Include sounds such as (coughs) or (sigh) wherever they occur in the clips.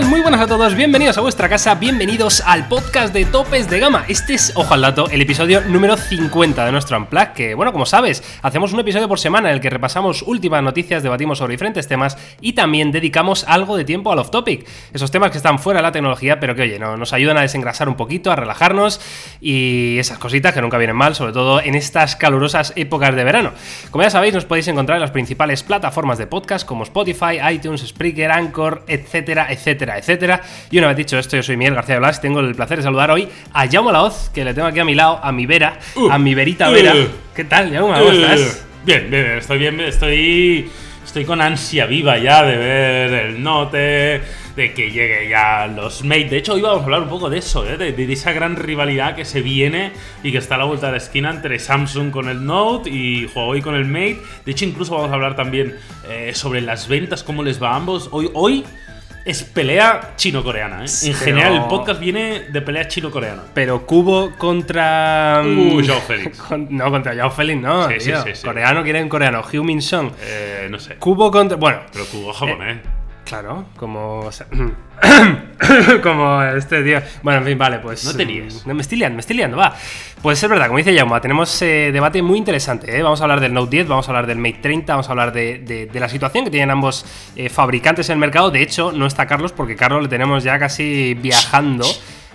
Muy buenas a todos, bienvenidos a vuestra casa, bienvenidos al podcast de Topes de Gama. Este es, ojo al dato, el episodio número 50 de nuestro Unplug, que bueno, como sabes, hacemos un episodio por semana en el que repasamos últimas noticias, debatimos sobre diferentes temas y también dedicamos algo de tiempo al off-topic. Esos temas que están fuera de la tecnología, pero que oye, no, nos ayudan a desengrasar un poquito, a relajarnos y esas cositas que nunca vienen mal, sobre todo en estas calurosas épocas de verano. Como ya sabéis, nos podéis encontrar en las principales plataformas de podcast como Spotify, iTunes, Spreaker, Anchor, etcétera, etcétera, etcétera. Y una vez dicho esto, yo soy Miguel García Blas, tengo el placer de saludar hoy a Jaume Laoz, que le tengo aquí a mi lado, a mi vera, Uh. a mi verita vera. Uh. ¿Qué tal, Jaume? ¿Cómo Eh, estás? Bien, bien, estoy bien, estoy. Estoy con ansia viva ya de ver el note, de que llegue ya los Mate. De hecho, hoy vamos a hablar un poco de eso, ¿eh? de, de esa gran rivalidad que se viene y que está a la vuelta de la esquina entre Samsung con el Note y Huawei con el Mate. De hecho, incluso vamos a hablar también eh, sobre las ventas, cómo les va a ambos. Hoy, hoy es pelea chino-coreana. ¿eh? En Pero- general, el podcast viene de pelea chino-coreana. Pero Cubo contra. Uh, mm, Joao (laughs) Félix. con- no, contra Joao Félix, no. Sí, sí, tío. sí. Coreano quieren coreano. Heung-Min Song. Eh, no sé. Cubo contra. Bueno, Pero jugó japonés. Claro, como. o sea, (coughs) como este tío. Bueno, en fin, vale, pues. No te líes. mm, Me estoy liando, me estoy liando, va. Pues es verdad, como dice Jauma, tenemos eh, debate muy interesante. ¿eh? Vamos a hablar del Note 10, vamos a hablar del Mate 30, vamos a hablar de, de- de la situación que tienen ambos eh, fabricantes en el mercado. De hecho, no está Carlos porque Carlos le tenemos ya casi viajando.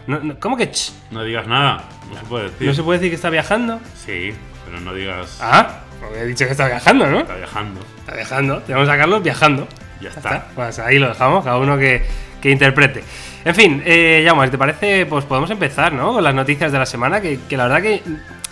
No, no, ¿Cómo que ch? No digas nada, no se puede decir. ¿No se puede decir que está viajando? Sí, pero no digas. Ah, porque he dicho que está viajando, ¿no? Está viajando. Está viajando. Tenemos a Carlos viajando. Ya está. Pues ahí lo dejamos, cada uno que, que interprete. En fin, eh, Jaume, si te parece, pues podemos empezar, ¿no? Con las noticias de la semana, que, que la verdad que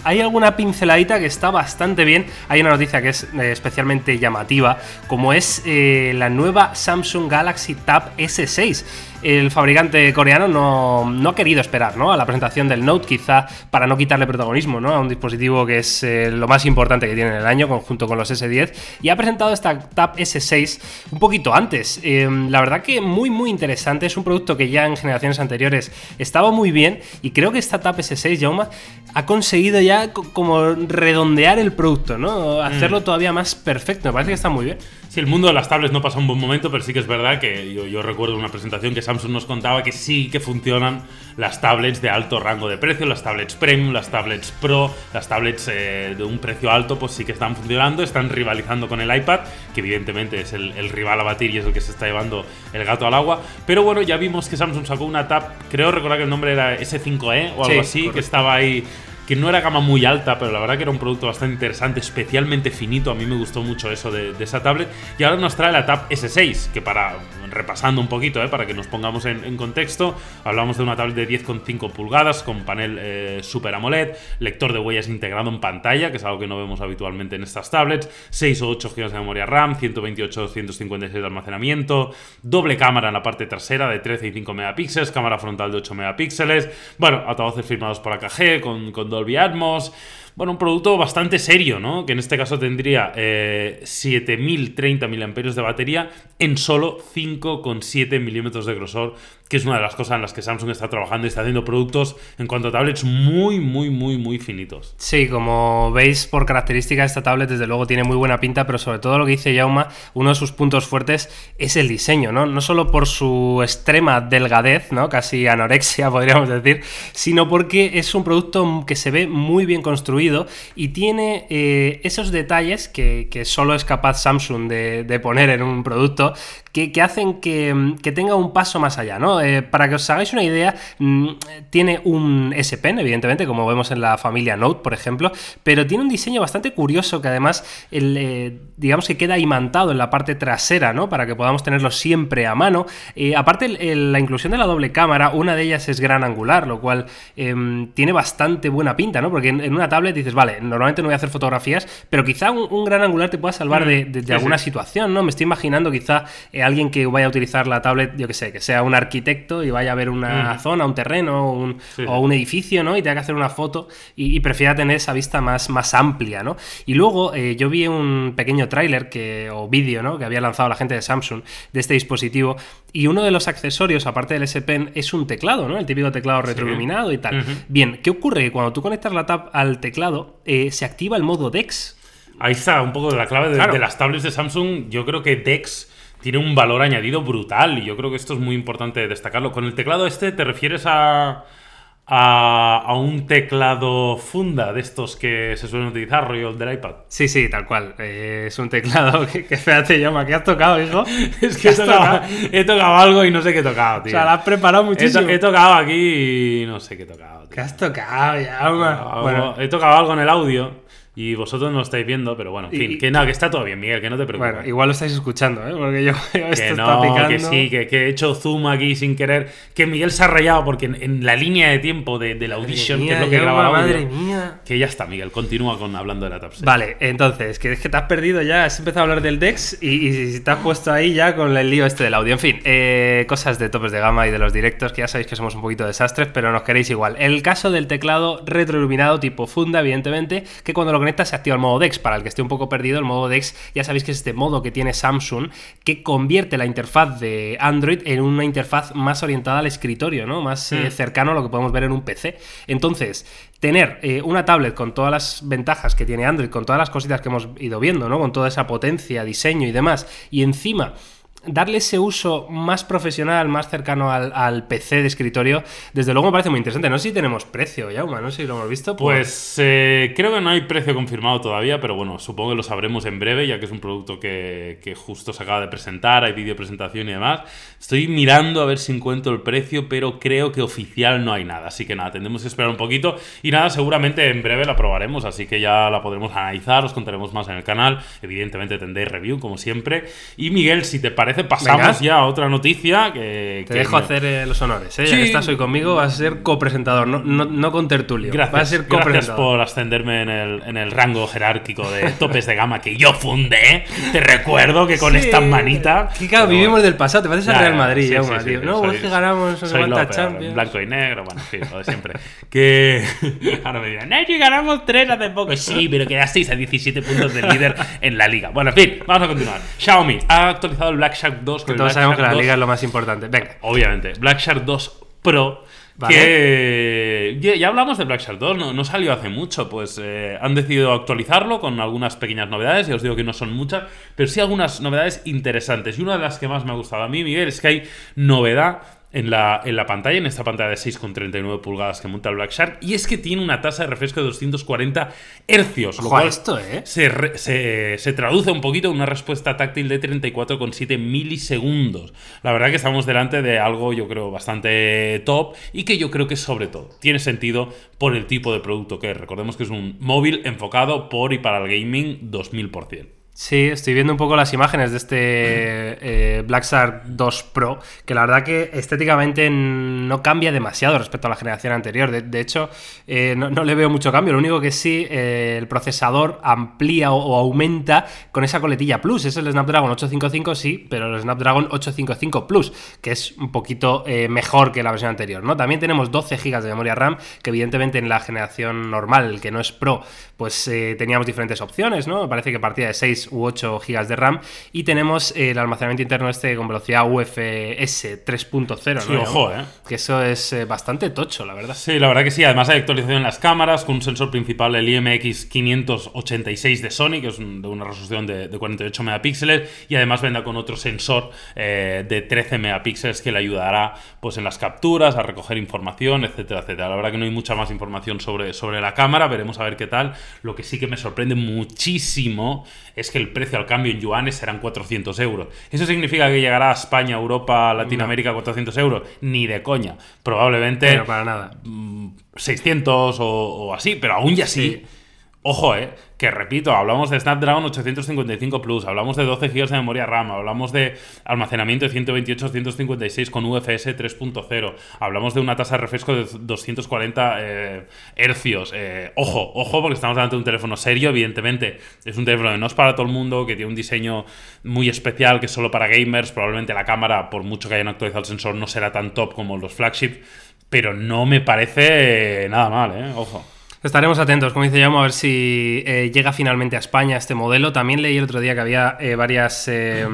hay alguna pinceladita que está bastante bien. Hay una noticia que es eh, especialmente llamativa, como es eh, la nueva Samsung Galaxy Tab S6. El fabricante coreano no, no ha querido esperar ¿no? a la presentación del Note, quizá para no quitarle protagonismo ¿no? a un dispositivo que es eh, lo más importante que tiene en el año, conjunto con los S10, y ha presentado esta Tab S6 un poquito antes. Eh, la verdad que muy, muy interesante. Es un producto que ya en generaciones anteriores estaba muy bien, y creo que esta Tab S6, Jauma, ha conseguido ya co- como redondear el producto, ¿no? Hacerlo todavía más perfecto. Me parece que está muy bien. Sí, el mundo de las tablets no pasa un buen momento, pero sí que es verdad que yo, yo recuerdo una presentación que Samsung nos contaba que sí que funcionan las tablets de alto rango de precio, las tablets premium, las tablets pro, las tablets eh, de un precio alto, pues sí que están funcionando, están rivalizando con el iPad, que evidentemente es el, el rival a batir y es el que se está llevando el gato al agua. Pero bueno, ya vimos que Samsung sacó una tab, creo recordar que el nombre era S5e o algo Sí, así, que estaba ahí que no era gama muy alta, pero la verdad que era un producto bastante interesante, especialmente finito. A mí me gustó mucho eso de, esa tablet. Y ahora nos trae la Tab S6, que para, repasando un poquito, eh, para que nos pongamos en, contexto, hablamos de una tablet de 10,5 pulgadas con panel eh, Super AMOLED, lector de huellas integrado en pantalla, que es algo que no vemos habitualmente en estas tablets, 6 o 8 GB de memoria RAM, 128 o 156 de almacenamiento, doble cámara en la parte trasera de 13 y 5 megapíxeles, cámara frontal de 8 megapíxeles, bueno, altavoces firmados por AKG con, con Dolby. Bueno, un producto bastante serio, ¿no? Que en este caso tendría eh, 7030 mAh de batería en solo 5,7 milímetros de grosor, que es una de las cosas en las que Samsung está trabajando y está haciendo productos en cuanto a tablets muy, muy, muy, muy finitos. Sí, como veis por características, esta tablet desde luego tiene muy buena pinta, pero sobre todo lo que dice Jauma, uno de sus puntos fuertes es el diseño, ¿no? No solo por su extrema delgadez, ¿no? Casi anorexia, (laughs) podríamos decir, sino porque es un producto que se ve muy bien construido y tiene eh, esos detalles que, que solo es capaz Samsung de, de poner en un producto que, que hacen que, que tenga un paso más allá, ¿no? Eh, para que os hagáis una idea, mm, tiene un S Pen, evidentemente, como vemos en la familia Note, por ejemplo, pero tiene un diseño bastante curioso que además, el, eh, digamos que queda imantado en la parte trasera, ¿no? Para que podamos tenerlo siempre a mano. Eh, aparte, el- el- la inclusión de la doble cámara, una de ellas es gran angular, lo cual em, tiene bastante buena pinta, ¿no? Porque en, en una tablet dices, vale, normalmente no voy a hacer fotografías, pero quizá un, un gran angular te pueda salvar de, de- alguna sí. situación, ¿no? Me estoy imaginando quizá alguien que vaya a utilizar la tablet, yo que sé, que sea un arquitecto y vaya a ver una zona, un terreno un- Sí, o un edificio, ¿no? Y tenga que hacer una foto y, y prefiera tener esa vista más, más amplia, ¿no? Y luego eh, yo vi un pequeño tráiler que, o vídeo, ¿no? Que había lanzado la gente de Samsung de este dispositivo y uno de los accesorios, aparte del S Pen, es un teclado, ¿no? El típico teclado retroiluminado y tal. Bien, ¿qué ocurre? Que cuando tú conectas la tab al teclado, eh, se activa el modo DeX. Ahí está un poco de la clave de, Claro. de las tablets de Samsung. Yo creo que DeX tiene un valor añadido brutal y yo creo que esto es muy importante destacarlo. Con el teclado este te refieres a, a, un teclado funda de estos que se suelen utilizar, rollo del iPad. Sí, sí, tal cual. Eh, es un teclado (laughs) que, que espérate, llama, ¿qué has tocado, hijo? (laughs) es que he tocado, he tocado, algo y no sé qué he tocado, tío. O sea, lo has preparado muchísimo. He, tocado aquí y no sé qué he tocado. Tío. ¿Qué has tocado, llama? Bueno, he tocado algo en el audio y vosotros no lo estáis viendo, pero bueno, en fin, que nada, que está todo bien, Miguel, que no te preocupes. Bueno, igual lo estáis escuchando, ¿eh? Porque yo, (laughs) esto que no, picando. Que sí, que, he hecho zoom aquí sin querer. Que Miguel se ha rayado porque en, la línea de tiempo de, la audition, que es lo que graba Madre mía. Que ya está, Miguel, continúa con hablando de la Tab Vale, entonces, que es que te has perdido ya, has empezado a hablar del Dex y, y, te has puesto ahí ya con el lío este del audio. En fin, eh, cosas de topes de gama y de los directos, que ya sabéis que somos un poquito desastres, pero nos queréis igual. El caso del teclado retroiluminado tipo funda, evidentemente, que cuando lo conectas se activa el modo para el que esté un poco perdido, el modo DeX ya sabéis que es este modo que tiene Samsung que convierte la interfaz de Android en una interfaz más orientada al escritorio, ¿no? Más eh, hmm. cercano a lo que podemos ver en un PC. Entonces, tener eh, una tablet con todas las ventajas que tiene Android, con todas las cositas que hemos ido viendo, ¿no? Con toda esa potencia, diseño y demás, y encima darle ese uso más profesional, más cercano al, PC de escritorio, desde luego me parece muy interesante. No sé si tenemos precio, Yauma, no sé si lo hemos visto. Pues eh, creo que no hay precio confirmado todavía, pero bueno, supongo que lo sabremos en breve, ya que es un producto que, justo se acaba de presentar, hay vídeo presentación y demás. Estoy mirando a ver si encuentro el precio, pero creo que oficial no hay nada. Así que nada, tendremos que esperar un poquito. Y nada, seguramente en breve la probaremos, así que ya la podremos analizar, os contaremos más en el canal. Evidentemente tendréis review, como siempre. Y Miguel, si te parece pasamos ya a otra noticia que... Te dejo hacer eh, los honores, ¿eh? Ya que estás hoy conmigo, vas a ser copresentador, no, no, con tertulio. Gracias, ser gracias por ascenderme en el, en el, rango jerárquico de (laughs) topes de gama que yo fundé. Te recuerdo que con esta manita... Que claro, vivimos del pasado, te pareces al Real Madrid, ya, tío. No, soy, que ganamos soy Champions. Blanco y negro, bueno, en fin, lo de siempre. que... (laughs) Ahora me dirán, no, que ganamos tres hace poco. Sí, pero quedasteis a 17 puntos del líder en la liga. Bueno, en fin, vamos a continuar. Xiaomi ha actualizado el Black Shark 2. Que todos sabemos que la liga es lo más importante. Venga. Obviamente. Black Shark 2 Pro. Que ya, hablamos de Black Shark 2, no, no salió hace mucho, pues eh, han decidido actualizarlo con algunas pequeñas novedades, ya os digo que no son muchas, pero sí algunas novedades interesantes. Y una de las que más me ha gustado a mí, Miguel, es que hay novedad en la, en la pantalla, en esta pantalla de 6,39 pulgadas que monta el Black Shark, y es que tiene una tasa de refresco de 240 hercios, lo cual esto, ¿eh? se, se, traduce un poquito en una respuesta táctil de 34,7 milisegundos. La verdad que estamos delante de algo, yo creo, bastante top y que yo creo que sobre todo tiene sentido por el tipo de producto que es. Recordemos que es un móvil enfocado por y para el gaming 2000%. Sí, estoy viendo un poco las imágenes de este eh, Black Shark 2 Pro, que la verdad que estéticamente no cambia demasiado respecto a la generación anterior. De, hecho, eh, no, le veo mucho cambio. Lo único que sí, eh, el procesador amplía o, aumenta con esa coletilla Plus. Es el Snapdragon 855, sí, pero el Snapdragon 855 Plus, que es un poquito mejor que la versión anterior. ¿no? También tenemos 12 GB de memoria RAM, que evidentemente en la generación normal, que no es Pro, pues teníamos diferentes opciones, ¿no? Me parece que partía de 6 u 8 GB de RAM. Y tenemos el almacenamiento interno este con velocidad UFS 3.0. Sí, ojo, ¿eh? Que eso es eh, bastante tocho, la verdad. Sí, la verdad que sí. Además hay actualización en las cámaras con un sensor principal, el IMX 586 de Sony, que es de una resolución de, 48 megapíxeles. Y además venda con otro sensor eh, de 13 megapíxeles que le ayudará pues, en las capturas, a recoger información, etcétera, etcétera. La verdad que no hay mucha más información sobre, sobre la cámara. Veremos a ver qué tal. Lo que sí que me sorprende muchísimo es que el precio al cambio en yuanes serán 400 euros. ¿Eso significa que llegará a España, Europa, Latinoamérica a 400 euros? Ni de coña. Probablemente... Pero para nada. 600 mm, o, así, pero aún ya sí. Ojo, eh, que repito, hablamos de Snapdragon 855 Plus, hablamos de 12 GB de memoria RAM, hablamos de almacenamiento de 128-156 con UFS 3.0, hablamos de una tasa de refresco de 240 eh. Eh, ojo, ojo, porque estamos delante de un teléfono serio, evidentemente. Es un teléfono que no es para todo el mundo, que tiene un diseño muy especial, que es solo para gamers. Probablemente la cámara, por mucho que hayan actualizado el sensor, no será tan top como los flagship, pero no me parece nada mal, ¿eh? Ojo. Estaremos atentos, como dice Jaume, a ver si eh, llega finalmente a España este modelo. También leí el otro día que había eh, varias, eh,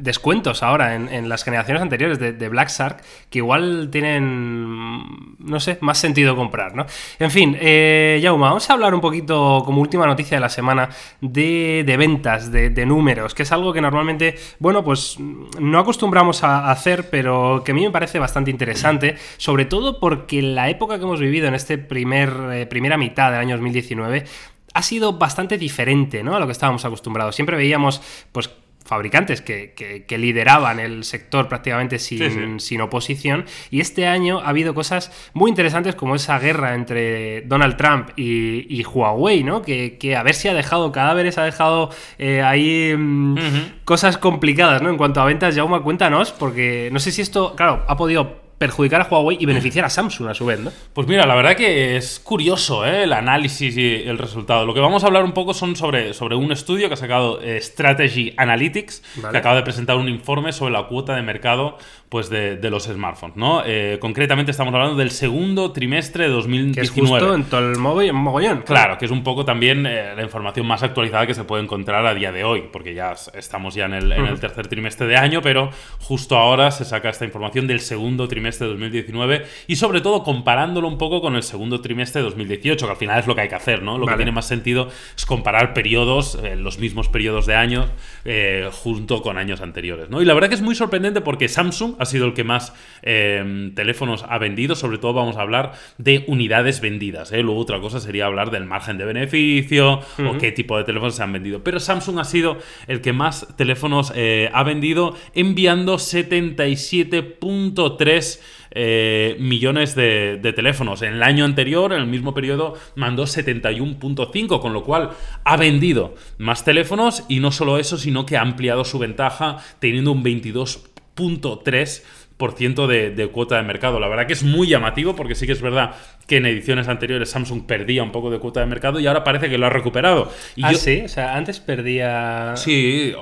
descuentos ahora en, las generaciones anteriores de, Black Shark que igual tienen, no sé, más sentido comprar, ¿no? En fin, eh, vamos a hablar un poquito como última noticia de la semana de, ventas, de, números, que es algo que normalmente, bueno, pues no acostumbramos a hacer, pero que a mí me parece bastante interesante, sobre todo porque la época que hemos vivido en este primer, eh, primera mitad del año 2019 ha sido bastante diferente ¿no? a lo que estábamos acostumbrados. Siempre veíamos, pues, fabricantes que, lideraban el sector prácticamente sin, sin, oposición. Y este año ha habido cosas muy interesantes como esa guerra entre Donald Trump y, Huawei, ¿no? Que, a ver si ha dejado cadáveres, ha dejado eh, ahí mm, cosas complicadas, ¿no? En cuanto a ventas, Jaume, cuéntanos, porque no sé si esto, claro, ha podido perjudicar a Huawei y beneficiar a Samsung a su vez, ¿no? Pues mira, la verdad que es curioso ¿eh? el análisis y el resultado. Lo que vamos a hablar un poco son sobre, sobre un estudio que ha sacado eh, Strategy Analytics, que acaba de presentar un informe sobre la cuota de mercado pues de, los smartphones, ¿no? Eh, concretamente estamos hablando del segundo trimestre de 2019. Que es justo en todo el mogollón. Claro, que es un poco también eh, la información más actualizada que se puede encontrar a día de hoy, porque ya estamos ya en el, en el tercer trimestre de año, pero justo ahora se saca esta información del segundo trimestre de 2019 y sobre todo comparándolo un poco con el segundo trimestre de 2018, que al final es lo que hay que hacer, ¿no? Lo que tiene más sentido es comparar periodos, eh, los mismos periodos de años, junto con años anteriores, ¿no? Y la verdad que es muy sorprendente porque Samsung ha sido el que más eh, teléfonos ha vendido. Sobre todo vamos a hablar de unidades vendidas. ¿eh? Luego otra cosa sería hablar del margen de beneficio o qué tipo de teléfonos se han vendido. Pero Samsung ha sido el que más teléfonos eh, ha vendido enviando 77.3 millones de, de, teléfonos. En el año anterior, en el mismo periodo, mandó 71.5, con lo cual ha vendido más teléfonos y no solo eso, sino que ha ampliado su ventaja teniendo un 22 3 de, de cuota de mercado. La verdad que es muy llamativo porque sí que es verdad que en ediciones anteriores Samsung perdía un poco de cuota de mercado y ahora parece que lo ha recuperado. Y ah, sí, o sea, antes perdía. Sí,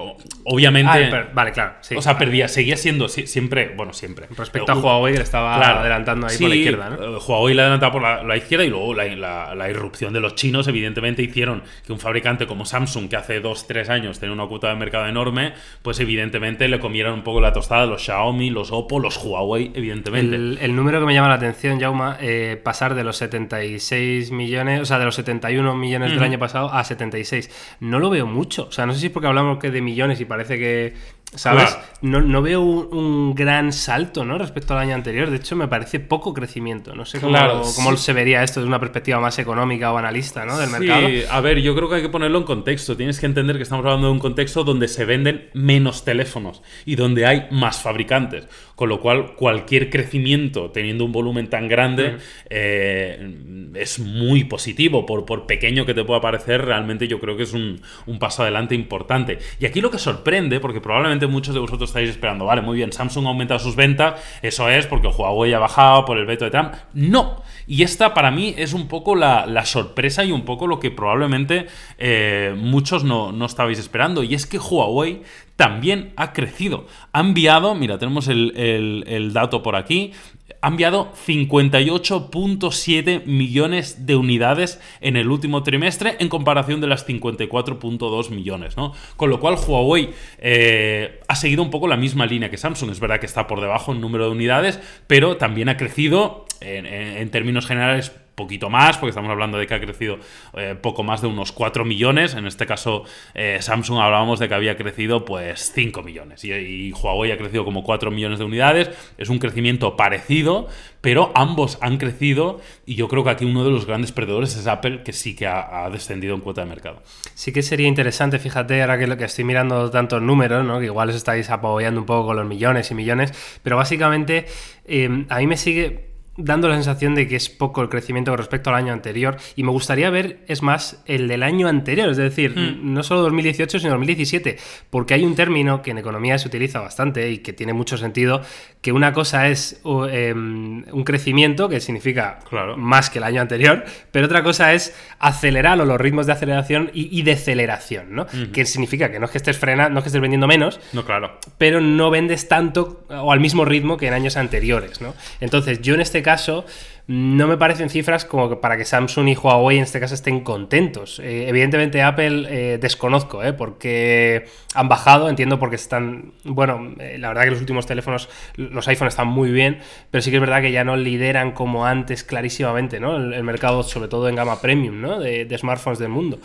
obviamente. Ah, vale, claro. O sea, perdía, seguía siendo siempre, bueno, siempre. Respecto a Huawei que le estaba adelantando ahí por la izquierda, ¿no? Eh, Huawei le adelantaba por la, izquierda y luego la, irrupción de los chinos, evidentemente, hicieron que un fabricante como Samsung, que hace 2-3 años tenía una cuota de mercado enorme, pues evidentemente le comieran un poco la tostada los Xiaomi, los Oppo, los Huawei, evidentemente. El, número que me llama la atención, Jauma, eh, pasar de los 76 millones, o sea, de los 71 millones del año pasado a 76. No lo veo mucho. O sea, no sé si es porque hablamos que de millones y parece que ¿Sabes? No, veo un, gran salto ¿no? respecto al año anterior. De hecho, me parece poco crecimiento. No sé cómo, se vería esto desde una perspectiva más económica o analista ¿no? del mercado. Sí, a ver, yo creo que hay que ponerlo en contexto. Tienes que entender que estamos hablando de un contexto donde se venden menos teléfonos y donde hay más fabricantes. Con lo cual, cualquier crecimiento teniendo un volumen tan grande eh, es muy positivo. Por, por pequeño que te pueda parecer, realmente yo creo que es un, un paso adelante importante. Y aquí lo que sorprende, porque probablemente muchos de vosotros estáis esperando, vale, muy bien, Samsung ha aumentado sus ventas, eso es porque Huawei ha bajado por el veto de Trump. No. Y esta para mí es un poco la, sorpresa y un poco lo que probablemente eh, muchos no, no estabais esperando. Y es que Huawei también ha crecido. Ha enviado, mira, tenemos el, el, dato por aquí, ha enviado 58.7 millones de unidades en el último trimestre en comparación de las 54.2 millones, ¿no? Con lo cual Huawei eh, ha seguido un poco la misma línea que Samsung. Es verdad que está por debajo en número de unidades, pero también ha crecido en términos generales poquito más, porque estamos hablando de que ha crecido eh, poco más de unos 4 millones. En este caso, eh, Samsung hablábamos de que había crecido pues 5 millones. Y, Huawei ha crecido como 4 millones de unidades. Es un crecimiento parecido, pero ambos han crecido. Y yo creo que aquí uno de los grandes perdedores es Apple, que sí que ha, descendido en cuota de mercado. Sí que sería interesante, fíjate, ahora que lo que estoy mirando tantos números, ¿no? que igual os estáis apoyando un poco con los millones y millones, pero básicamente eh, a mí me sigue dando la sensación de que es poco el crecimiento con respecto al año anterior. Y me gustaría ver, es más, el del año anterior, es decir, hmm. no solo 2018, sino 2017, porque hay un término que en economía se utiliza bastante y que tiene mucho sentido, que una cosa es em, un crecimiento, que significa claro. más que el año anterior, pero otra cosa es acelerar los ritmos de aceleración y, deceleración, ¿no? Que significa que no es que estés frenando, no es que estés vendiendo menos, no, claro. pero no vendes tanto o al mismo ritmo que en años anteriores, ¿no? Entonces, yo en este caso caso no me parecen cifras como que para que Samsung y Huawei en este caso estén contentos. Eh, evidentemente Apple eh, desconozco, ¿eh? porque han bajado, entiendo porque están, bueno, eh, la verdad que los últimos teléfonos, los iPhones están muy bien, pero sí que es verdad que ya no lideran como antes clarísimamente, ¿no? El, el mercado, sobre todo en gama premium, ¿no? De, de smartphones del mundo.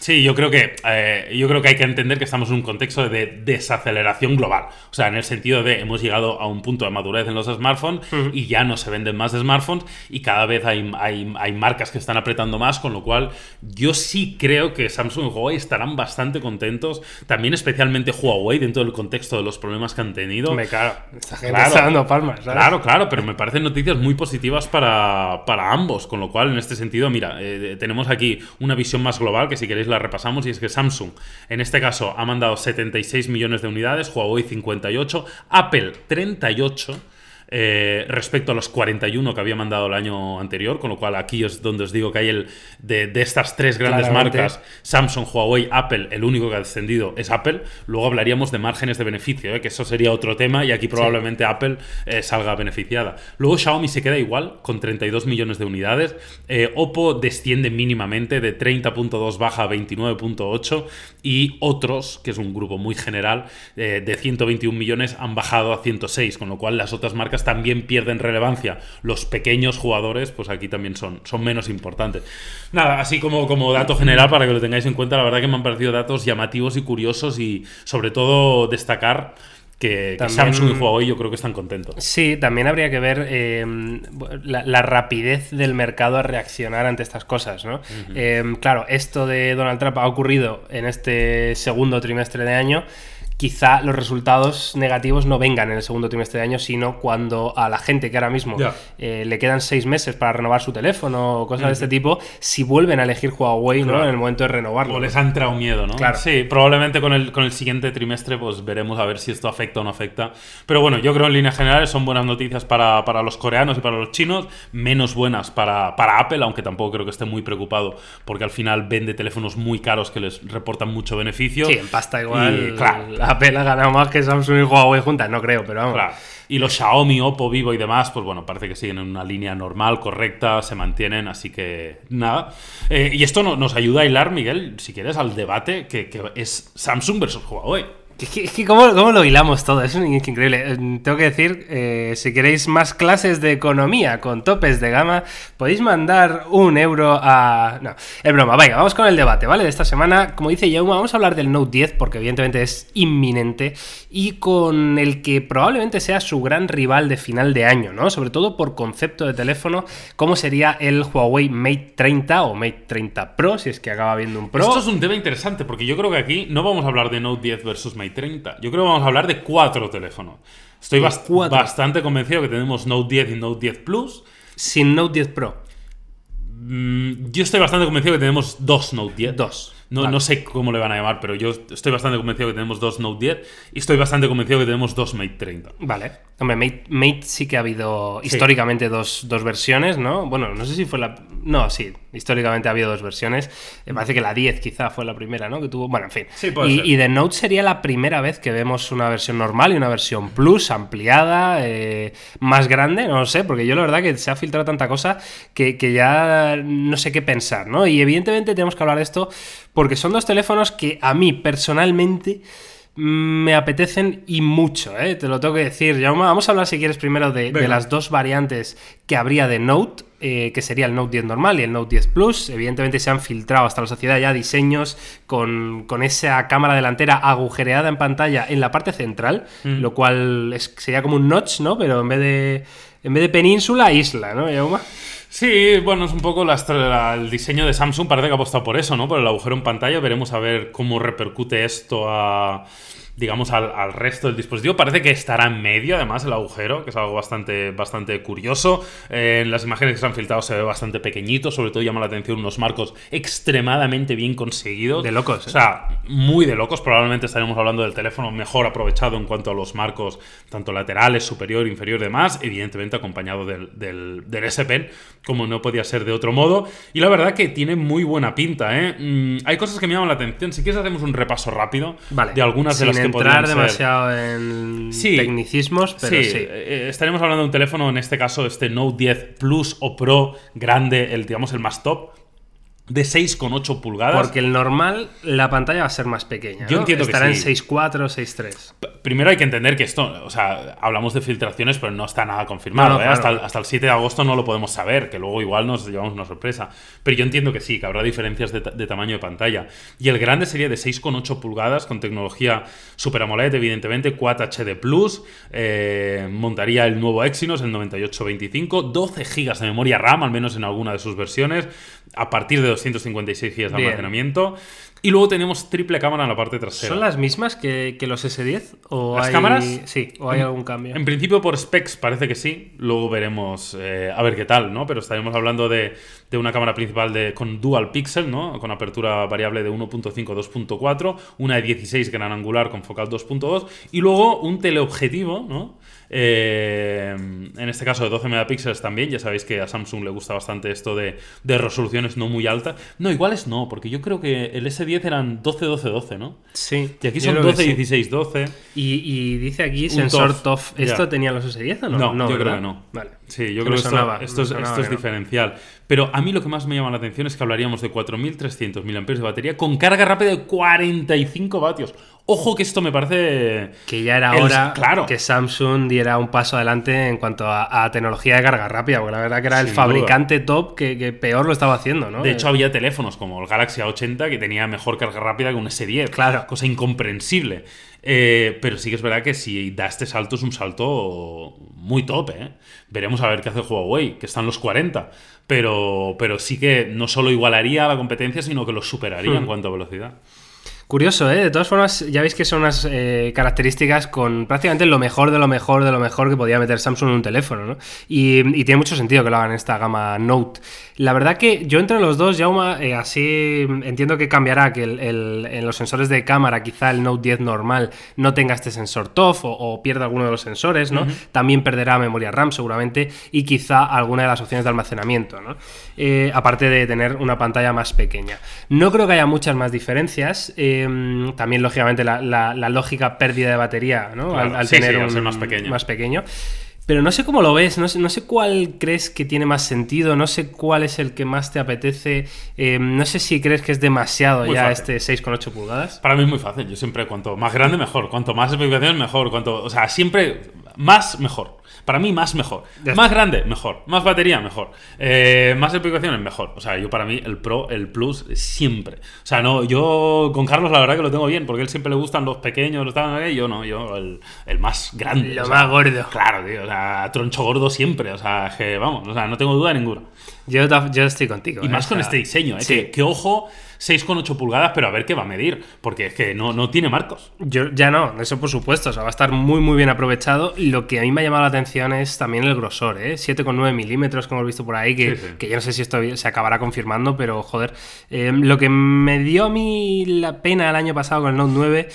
Sí, yo creo que yo creo que hay que entender que estamos en un contexto de desaceleración global. O sea, en el sentido de hemos llegado a un punto de madurez en los smartphones y ya no se venden más smartphones y cada vez hay, hay, hay marcas que están apretando más, con lo cual yo sí creo que Samsung y Huawei estarán bastante contentos. También especialmente Huawei dentro del contexto de los problemas que han tenido. Me claro, esta gente Claro. está dando palmas, ¿sabes? Claro, claro, pero me parecen noticias muy positivas para, para ambos, con lo cual en este sentido, mira, eh, tenemos aquí una visión más global que si queréis la repasamos y es que Samsung en este caso ha mandado 76 millones de unidades, Huawei 58, Apple 38. Eh, respecto a los 41 que había mandado el año anterior, con lo cual aquí es donde os digo que hay el de, de estas tres grandes Claramente. marcas, Samsung, Huawei, Apple, el único que ha descendido es Apple. Luego hablaríamos de márgenes de beneficio, ¿eh? que eso sería otro tema y aquí probablemente Apple eh, salga beneficiada. Luego Xiaomi se queda igual, con 32 millones de unidades. Oppo desciende mínimamente de 30.2 baja a 29.8 y otros, que es un grupo muy general, de 121 millones han bajado a 106, con lo cual las otras marcas también pierden relevancia. Los pequeños jugadores, pues aquí también son, son menos importantes. Nada, así como, como dato general para que lo tengáis en cuenta, la verdad que me han parecido datos llamativos y curiosos y sobre todo destacar que, Samsung y Huawei yo creo que están contentos. Sí, también habría que ver eh, la, la rapidez del mercado a reaccionar ante estas cosas, ¿no? Eh, claro, esto de Donald Trump ha ocurrido en este segundo trimestre de año. Quizá los resultados negativos no vengan en el segundo trimestre de año, sino cuando a la gente que ahora mismo eh, le quedan seis meses para renovar su teléfono o cosas de este tipo, si vuelven a elegir Huawei ¿no? En el momento de renovarlo. O les ha entrado miedo, ¿no? Claro. Sí, probablemente con el, con el siguiente trimestre pues veremos a ver si esto afecta o no afecta. Pero bueno, yo creo en líneas generales son buenas noticias para, para los coreanos y para los chinos, menos buenas para, para Apple, aunque tampoco creo que esté muy preocupado porque al final vende teléfonos muy caros que les reportan mucho beneficio. Sí, en pasta igual. Y, claro, Apple ha ganado más que Samsung y Huawei juntas, no creo, pero vamos. Y los Xiaomi, Oppo, Vivo y demás, pues bueno, parece que siguen en una línea normal, correcta, se mantienen, así que nada. Eh, y esto no- nos ayuda a hilar, Miguel, si quieres, al debate que, que es Samsung versus Huawei. Es que, ¿cómo, cómo lo hilamos todo? Es increíble. Eh, Tengo que decir, eh, si queréis más clases de economía con topes de gama, podéis mandar un euro a... No, es broma. Venga, vamos con el debate, ¿vale? De esta semana, como dice Yauma, vamos a hablar del Note 10 porque evidentemente es inminente y con el que probablemente sea su gran rival de final de año, ¿no? Sobre todo por concepto de teléfono, como sería el Huawei Mate 30 o Mate 30 Pro, si es que acaba viendo un Pro. Esto es un tema interesante porque yo creo que aquí no vamos a hablar de Note 10 versus Mate 30. Yo creo que vamos a hablar de cuatro teléfonos. Estoy De bast- cuatro. bastante convencido que tenemos Note 10 y Note 10 Plus. Sin Note 10 Pro. Mm, yo estoy bastante convencido que tenemos dos Note 10. Dos. No, Vale. no sé cómo le van a llamar, pero yo estoy bastante convencido que tenemos dos Note 10 y estoy bastante convencido que tenemos dos Mate 30. Vale. Hombre, Mate, Mate sí que ha habido históricamente dos, dos versiones, ¿no? Bueno, no sé si fue la... No, sí, históricamente ha habido dos versiones. Me parece que la 10 quizá fue la primera, ¿no? Que tuvo... Bueno, en fin. Sí, puede y, ser. y de Note sería la primera vez que vemos una versión normal y una versión Plus, ampliada, eh, más grande, no lo sé, porque yo la verdad que se ha filtrado tanta cosa que, que ya no sé qué pensar, ¿no? Y evidentemente tenemos que hablar de esto porque son dos teléfonos que a mí personalmente me apetecen y mucho, ¿eh? te lo tengo que decir. Jaume, vamos a hablar si quieres primero de, las dos variantes que habría de Note, eh, que sería el Note 10 normal y el Note 10 Plus. Evidentemente se han filtrado hasta la sociedad ya diseños con, con esa cámara delantera agujereada en pantalla en la parte central, Mm. lo cual es- sería como un notch, ¿no? Pero en vez de, en vez de península, isla, ¿no, Jaume? Sí, bueno, es un poco la el diseño de Samsung, parece que ha apostado por eso, ¿no? Por el agujero en pantalla, veremos a ver cómo repercute esto a digamos al, al resto del dispositivo. Parece que estará en medio, además, el agujero, que es algo bastante, bastante curioso. Eh, en las imágenes que se han filtrado se ve bastante pequeñito, sobre todo llama la atención unos marcos extremadamente bien conseguidos. De locos, ¿eh? O sea, muy de locos. Probablemente estaremos hablando del teléfono mejor aprovechado en cuanto a los marcos, tanto laterales, superior, inferior y demás. Evidentemente acompañado del, del, del S Pen, como no podía ser de otro modo. Y la verdad que tiene muy buena pinta, ¿eh? Mm, hay cosas que me llaman la atención. Si quieres hacemos un repaso rápido Vale. de algunas de Sin las que entrar ser- demasiado en Sí. tecnicismos, pero sí. eh, estaremos hablando de un teléfono, en este caso este Note 10 Plus o Pro grande, el digamos el más top, de 6,8 pulgadas. Porque el normal, la pantalla va a ser más pequeña. Yo ¿no? entiendo que Estará sí. en 6.4, 6.3. P- Primero hay que entender que esto, o sea, hablamos de filtraciones, pero no está nada confirmado. No, no, ¿eh? claro. hasta, el, hasta el 7 de agosto no lo podemos saber, que luego igual nos llevamos una sorpresa. Pero yo entiendo que sí, que habrá diferencias de tamaño de pantalla. Y el grande sería de 6,8 pulgadas, con tecnología Super AMOLED, evidentemente, Quad HD Plus. eh, montaría el nuevo Exynos, el 9825, 12 GB de memoria RAM, al menos en alguna de sus versiones, a partir de 256 GB de Bien. almacenamiento. Y luego tenemos triple cámara en la parte trasera. ¿Son las mismas que, que los S10? ¿O ¿Las hay- cámaras? Sí, o hay algún cambio. En principio, por specs parece que sí. Luego veremos eh, a ver qué tal, ¿no? Pero estaremos hablando de, de una cámara principal de, con dual pixel, ¿no? Con apertura variable de 1.5 2.4, una de 16 gran angular con focal 2.2 y luego un teleobjetivo, ¿no? Eh, en este caso de 12 megapíxeles también. Ya sabéis que a Samsung le gusta bastante esto de, de resoluciones no muy altas. No, iguales no, porque yo creo que el S10 eran 12, 12, 12, ¿no? Sí. Y aquí yo son creo que 12, sí. 16, 12. Y, y dice aquí Un sensor TOF. ¿Esto tenía los S10 o no? No, yo creo ¿verdad? que no. Vale. Sí, yo creo que sonaba, esto es, esto es que no. diferencial. Pero a mí lo que más me llama la atención es que hablaríamos de 4.300 mAh de batería con carga rápida de 45 vatios. Ojo que esto me parece... Que ya era El- hora claro. que Samsung diera un paso adelante en cuanto a, a tecnología de carga rápida, porque la verdad que era el fabricante top que, que peor lo estaba haciendo, ¿no? De hecho, había teléfonos como el Galaxy A80 que tenía mejor carga rápida que un S10. Claro. Cosa incomprensible. Eh, pero sí que es verdad que si da este salto es un salto muy top, ¿eh? Veremos a ver qué hace Huawei, que están los 40. Pero, pero sí que no solo igualaría a la competencia, sino que lo superaría en Hmm. cuanto a velocidad. Curioso, ¿eh? De todas formas, ya veis que son unas eh, características con prácticamente lo mejor de lo mejor de lo mejor que podía meter Samsung en un teléfono, ¿no? Y, y tiene mucho sentido que lo hagan en esta gama Note. La verdad que yo entre los dos, Jauma, eh, así entiendo que cambiará, que el- el- en los sensores de cámara quizá el Note 10 normal no tenga este sensor TOF o, o pierda alguno de los sensores, ¿no? También perderá memoria RAM seguramente y quizá alguna de las opciones de almacenamiento, ¿no? Eh, aparte de tener una pantalla más pequeña. No creo que haya muchas más diferencias. eh, también, lógicamente, la, la- la lógica pérdida de batería, ¿no? Claro, al, al sí, tener sí, al un más pequeño. más pequeño. Pero no sé cómo lo ves, no sé, no sé cuál crees que tiene más sentido, no sé cuál es el que más te apetece, eh, no sé si crees que es demasiado Muy ya fácil. este 6,8 pulgadas. Para mí es muy fácil. Yo siempre, cuanto más grande, mejor. Cuanto más especificaciones, mejor. Cuanto, o sea, siempre más, mejor. Para mí, más, mejor. Más grande, mejor. Más batería, mejor. Eh, más especificaciones, mejor. O sea, yo para mí, el Pro, el Plus, siempre. O sea, no, yo con Carlos la verdad que lo tengo bien, porque a él siempre le gustan los pequeños, los tal, yo no, yo el, el más grande. Lo o sea, más gordo. Claro, tío. O sea, troncho gordo siempre. O sea, que vamos, o sea, no tengo duda ninguna. Yo, yo estoy contigo. Y eh, más o con sea, este diseño, ¿eh? sí. Que, que ojo, 6,8 pulgadas, pero a ver qué va a medir. Porque es que no, no tiene marcos. Yo, ya no, eso por supuesto, o sea, va a estar muy muy bien aprovechado. Lo que a mí me ha llamado la atención es también el grosor, ¿eh? 7,9 milímetros que hemos visto por ahí, que, Sí, sí. que yo no sé si esto se acabará confirmando, pero joder, eh, lo que me dio a mí la pena el año pasado con el Note 9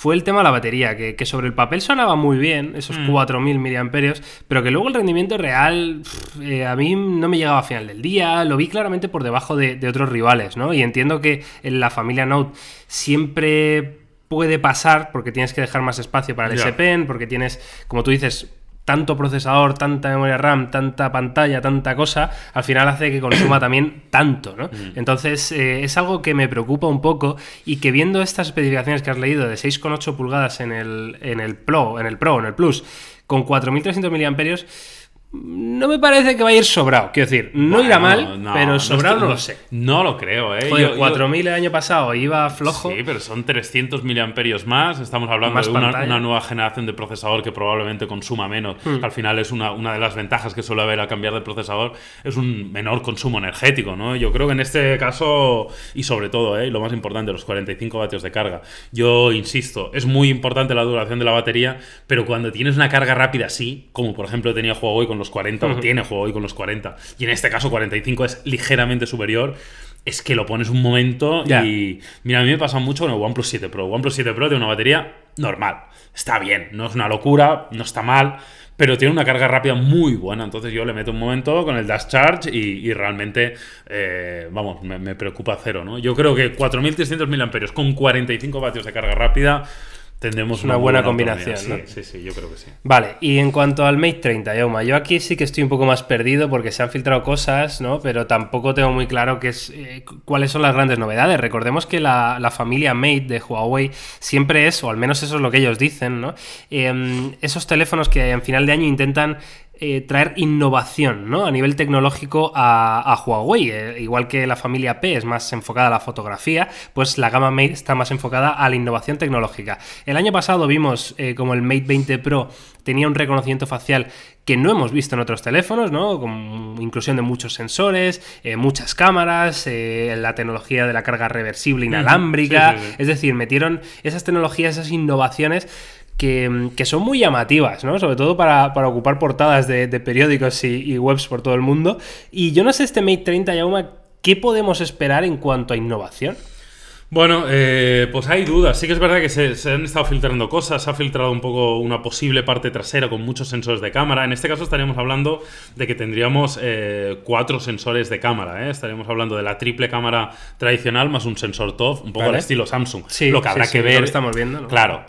fue el tema de la batería, que, que sobre el papel sonaba muy bien, esos Mm. 4.000 miliamperios, pero que luego el rendimiento real pff, eh, a mí no me llegaba a final del día, lo vi claramente por debajo de, de otros rivales, ¿no? Y entiendo que en la familia Note siempre puede pasar porque tienes que dejar más espacio para el Pen, porque tienes, como tú dices, tanto procesador, tanta memoria RAM, tanta pantalla, tanta cosa, al final hace que consuma (clears throat) también tanto, ¿no? Entonces, eh, es algo que me preocupa un poco y que viendo estas especificaciones que has leído de 6,8 pulgadas en el, en el Pro, en el Pro, en el Plus, con 4.300 miliamperios, no me parece que va a ir sobrado. Quiero decir, no irá Bueno, mal, no, pero sobrado no, lo sé. No lo creo, ¿eh? Joder, Yo- yo- 4.000 el año pasado iba flojo. Sí, pero son 300 miliamperios más. Estamos hablando Más de una, nueva generación de procesador que probablemente consuma menos. Hmm. Al final es una, una de las ventajas que suele haber al cambiar de procesador, es un menor consumo energético, ¿no? Yo creo que en este caso, y sobre todo, ¿eh? lo más importante, los 45 vatios de carga. Yo insisto, es muy importante la duración de la batería, pero cuando tienes una carga rápida así, como por ejemplo tenía Huawei con los 40, o tiene Huawei con los 40, y en este caso 45 es ligeramente superior, es que lo pones un momento y mira, a mí me pasa mucho con el OnePlus 7 Pro. OnePlus 7 Pro tiene una batería normal. Está bien, no es una locura, no está mal, pero tiene una carga rápida muy buena. Entonces yo le meto un momento con el Dash Charge y, y realmente, eh, vamos, me, me preocupa cero, ¿no? Yo creo que 4.300 mAh con 45 vatios de carga rápida tendremos una, buena, combinación. Sí, sí, sí, yo creo que sí. Vale, y en cuanto al Mate 30, Yauma, yo aquí sí que estoy un poco más perdido porque se han filtrado cosas, ¿no? Pero tampoco tengo muy claro qué es, eh, cuáles son las grandes novedades. Recordemos que la, familia Mate de Huawei siempre es, o al menos eso es lo que ellos dicen, ¿no? Em, esos teléfonos que en final de año intentan eh, traer innovación ¿no? a nivel tecnológico a, Huawei. Eh, igual que la familia P es más enfocada a la fotografía, pues la gama Mate está más enfocada a la innovación tecnológica. El año pasado vimos eh, como el Mate 20 Pro tenía un reconocimiento facial que no hemos visto en otros teléfonos, ¿no? Con inclusión de muchos sensores, muchas cámaras, la tecnología de la carga reversible inalámbrica. Es decir, metieron esas tecnologías, esas innovaciones que, son muy llamativas, ¿no? Sobre todo para, ocupar portadas de, periódicos y, webs por todo el mundo. Y yo no sé, este Mate 30, Yauma, ¿qué podemos esperar en cuanto a innovación? Bueno, eh, pues hay dudas. Sí que es verdad que se, han estado filtrando cosas. Se ha filtrado un poco una posible parte trasera con muchos sensores de cámara. En este caso estaríamos hablando de que tendríamos eh, cuatro sensores de cámara. ¿eh? Estaríamos hablando de la triple cámara tradicional más un sensor TOF, un poco al estilo Samsung. Sí, lo que habrá que ver. Lo estamos viendo. Claro,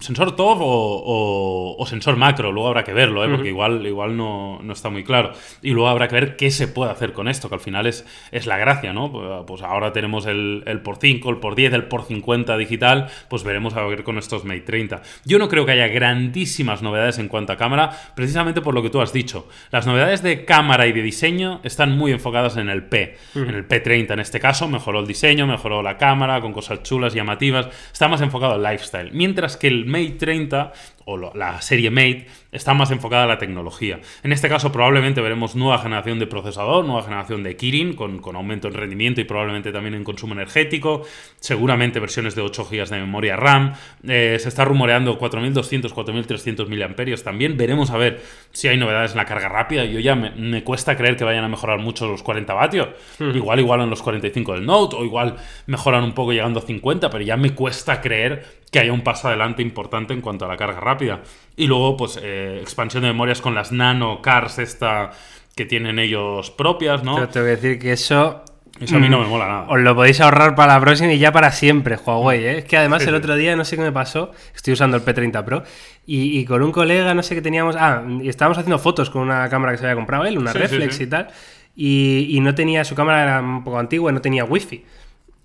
sensor TOF o, sensor macro. Luego habrá que verlo, ¿eh? porque igual, igual no, está muy claro. Y luego habrá que ver qué se puede hacer con esto, que al final es, es la gracia, ¿no? Pues, pues ahora tenemos el, el por 5, por 10, el por 50 digital, pues veremos a ver con estos Mate 30. Yo no creo que haya grandísimas novedades en cuanto a cámara, precisamente por lo que tú has dicho. Las novedades de cámara y de diseño están muy enfocadas en el P, en el P30 en este caso, mejoró el diseño, mejoró la cámara con cosas chulas, llamativas, está más enfocado al lifestyle, mientras que el Mate 30 o la serie Mate está más enfocada la tecnología. En este caso probablemente veremos nueva generación de procesador, nueva generación de Kirin con, aumento en rendimiento y probablemente también en consumo energético, seguramente versiones de 8 GB de memoria RAM, eh, se está rumoreando 4200, 4300 mAh también, veremos a ver si hay novedades en la carga rápida, yo ya me, cuesta creer que vayan a mejorar mucho los 40 vatios, igual igual en los 45 del Note o igual mejoran un poco llegando a 50, pero ya me cuesta creer que haya un paso adelante importante en cuanto a la carga rápida. Y luego, pues, eh, expansión de memorias con las nano cars esta que tienen ellos propias, ¿no? Pero te voy a decir que eso... Eso a mí no me mola nada. Os lo podéis ahorrar para la próxima y ya para siempre, Huawei, ¿eh? Es que además el otro día, no sé qué me pasó, estoy usando el P30 Pro, y, con un colega, no sé qué teníamos... Ah, y estábamos haciendo fotos con una cámara que se había comprado él, una reflex y tal, y, y no tenía, su cámara era un poco antigua y no tenía wifi.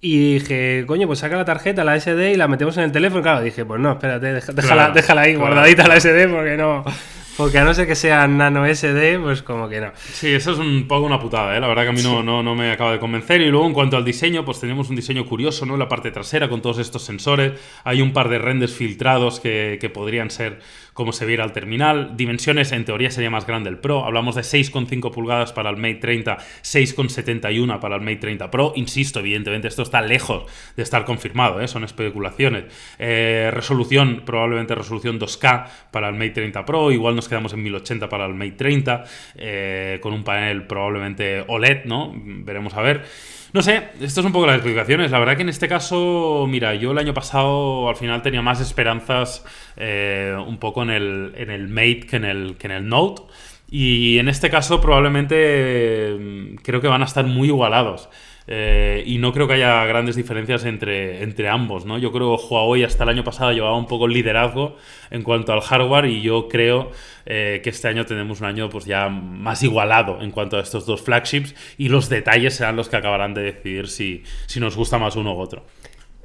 Y dije, coño, pues saca la tarjeta, la SD y la metemos en el teléfono. Claro, dije, pues no, espérate, déjala, déjala ahí guardadita la SD porque no. Porque a no ser que sea nano SD, pues como que no. Sí, eso es un poco una putada, ¿eh? La verdad que a mí no, no, me acaba de convencer. Y luego, en cuanto al diseño, pues tenemos un diseño curioso, ¿no? La parte trasera con todos estos sensores. Hay un par de renders filtrados que, que podrían ser como se viera al terminal. Dimensiones, en teoría, sería más grande el Pro. Hablamos de 6,5 pulgadas para el Mate 30, 6,71 para el Mate 30 Pro. Insisto, evidentemente, esto está lejos de estar confirmado, ¿eh? son especulaciones. Eh, resolución, probablemente resolución 2K para el Mate 30 Pro. Igual nos quedamos en 1080 para el Mate 30, eh, con un panel probablemente OLED, ¿no? Veremos a ver. No sé, esto es un poco las explicaciones. La verdad que en este caso, mira, yo el año pasado al final tenía más esperanzas eh, un poco en el, en el Mate que en el, que en el Note. Y en este caso probablemente mm, creo que van a estar muy igualados. Eh, y no creo que haya grandes diferencias entre, entre ambos, ¿no? Yo creo que Huawei hasta el año pasado llevaba un poco el liderazgo en cuanto al hardware y yo creo eh, que este año tenemos un año pues ya más igualado en cuanto a estos dos flagships y los detalles serán los que acabarán de decidir si, si nos gusta más uno u otro.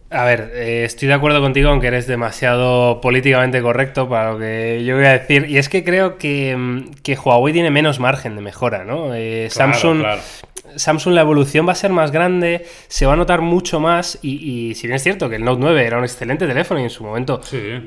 A ver, eh, estoy de acuerdo contigo, aunque eres demasiado políticamente correcto para lo que yo voy a decir. Y es que creo que, mm, que Huawei tiene menos margen de mejora, ¿no? Samsung Samsung la evolución va a ser más grande, se va a notar mucho más y, si bien es cierto que el Note 9 era un excelente teléfono y en su momento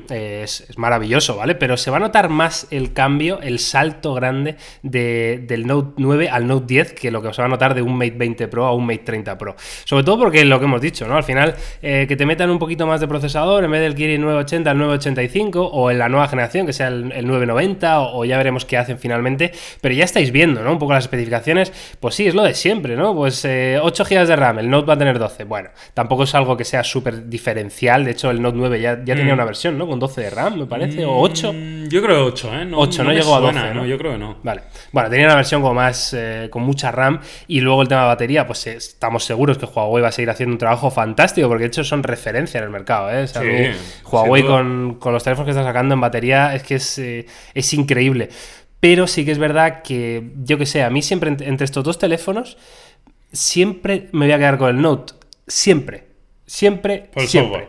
es, maravilloso, ¿vale? Pero se va a notar más el cambio, el salto grande del Note 9 al Note 10 que lo que se va a notar de un Mate 20 Pro a un Mate 30 Pro. Sobre todo porque lo que hemos dicho, ¿no? Al final, eh, que te metan un poquito más de procesador en vez del Kirin 980 al 985 o en la nueva generación que sea el, 990 o, o, ya veremos qué hacen finalmente, pero ya estáis viendo, ¿no? Un poco las especificaciones, pues sí, es lo de siempre siempre, ¿no? Pues 8 GB de RAM, el Note va a tener 12. Bueno, tampoco es algo que sea súper diferencial. De hecho, el Note 9 ya, ya tenía Mm. una versión, ¿no? Con 12 de RAM, me parece, o 8. Mm, Yo creo 8, ¿eh? 8, no me llegó a suena, 12, ¿no? Yo creo que no. Vale. Bueno, tenía una versión como más eh, con mucha RAM y luego el tema de batería, pues eh, estamos seguros que Huawei va a seguir haciendo un trabajo fantástico porque de hecho son referencia en el mercado. ¿eh? O sea, a Sí, Huawei con, con los teléfonos que está sacando en batería es que es, eh, es increíble. Pero sí que es verdad que, yo que sé, a mí siempre ent- entre estos dos teléfonos, siempre me voy a quedar con el Note. Siempre. Siempre. Por siempre.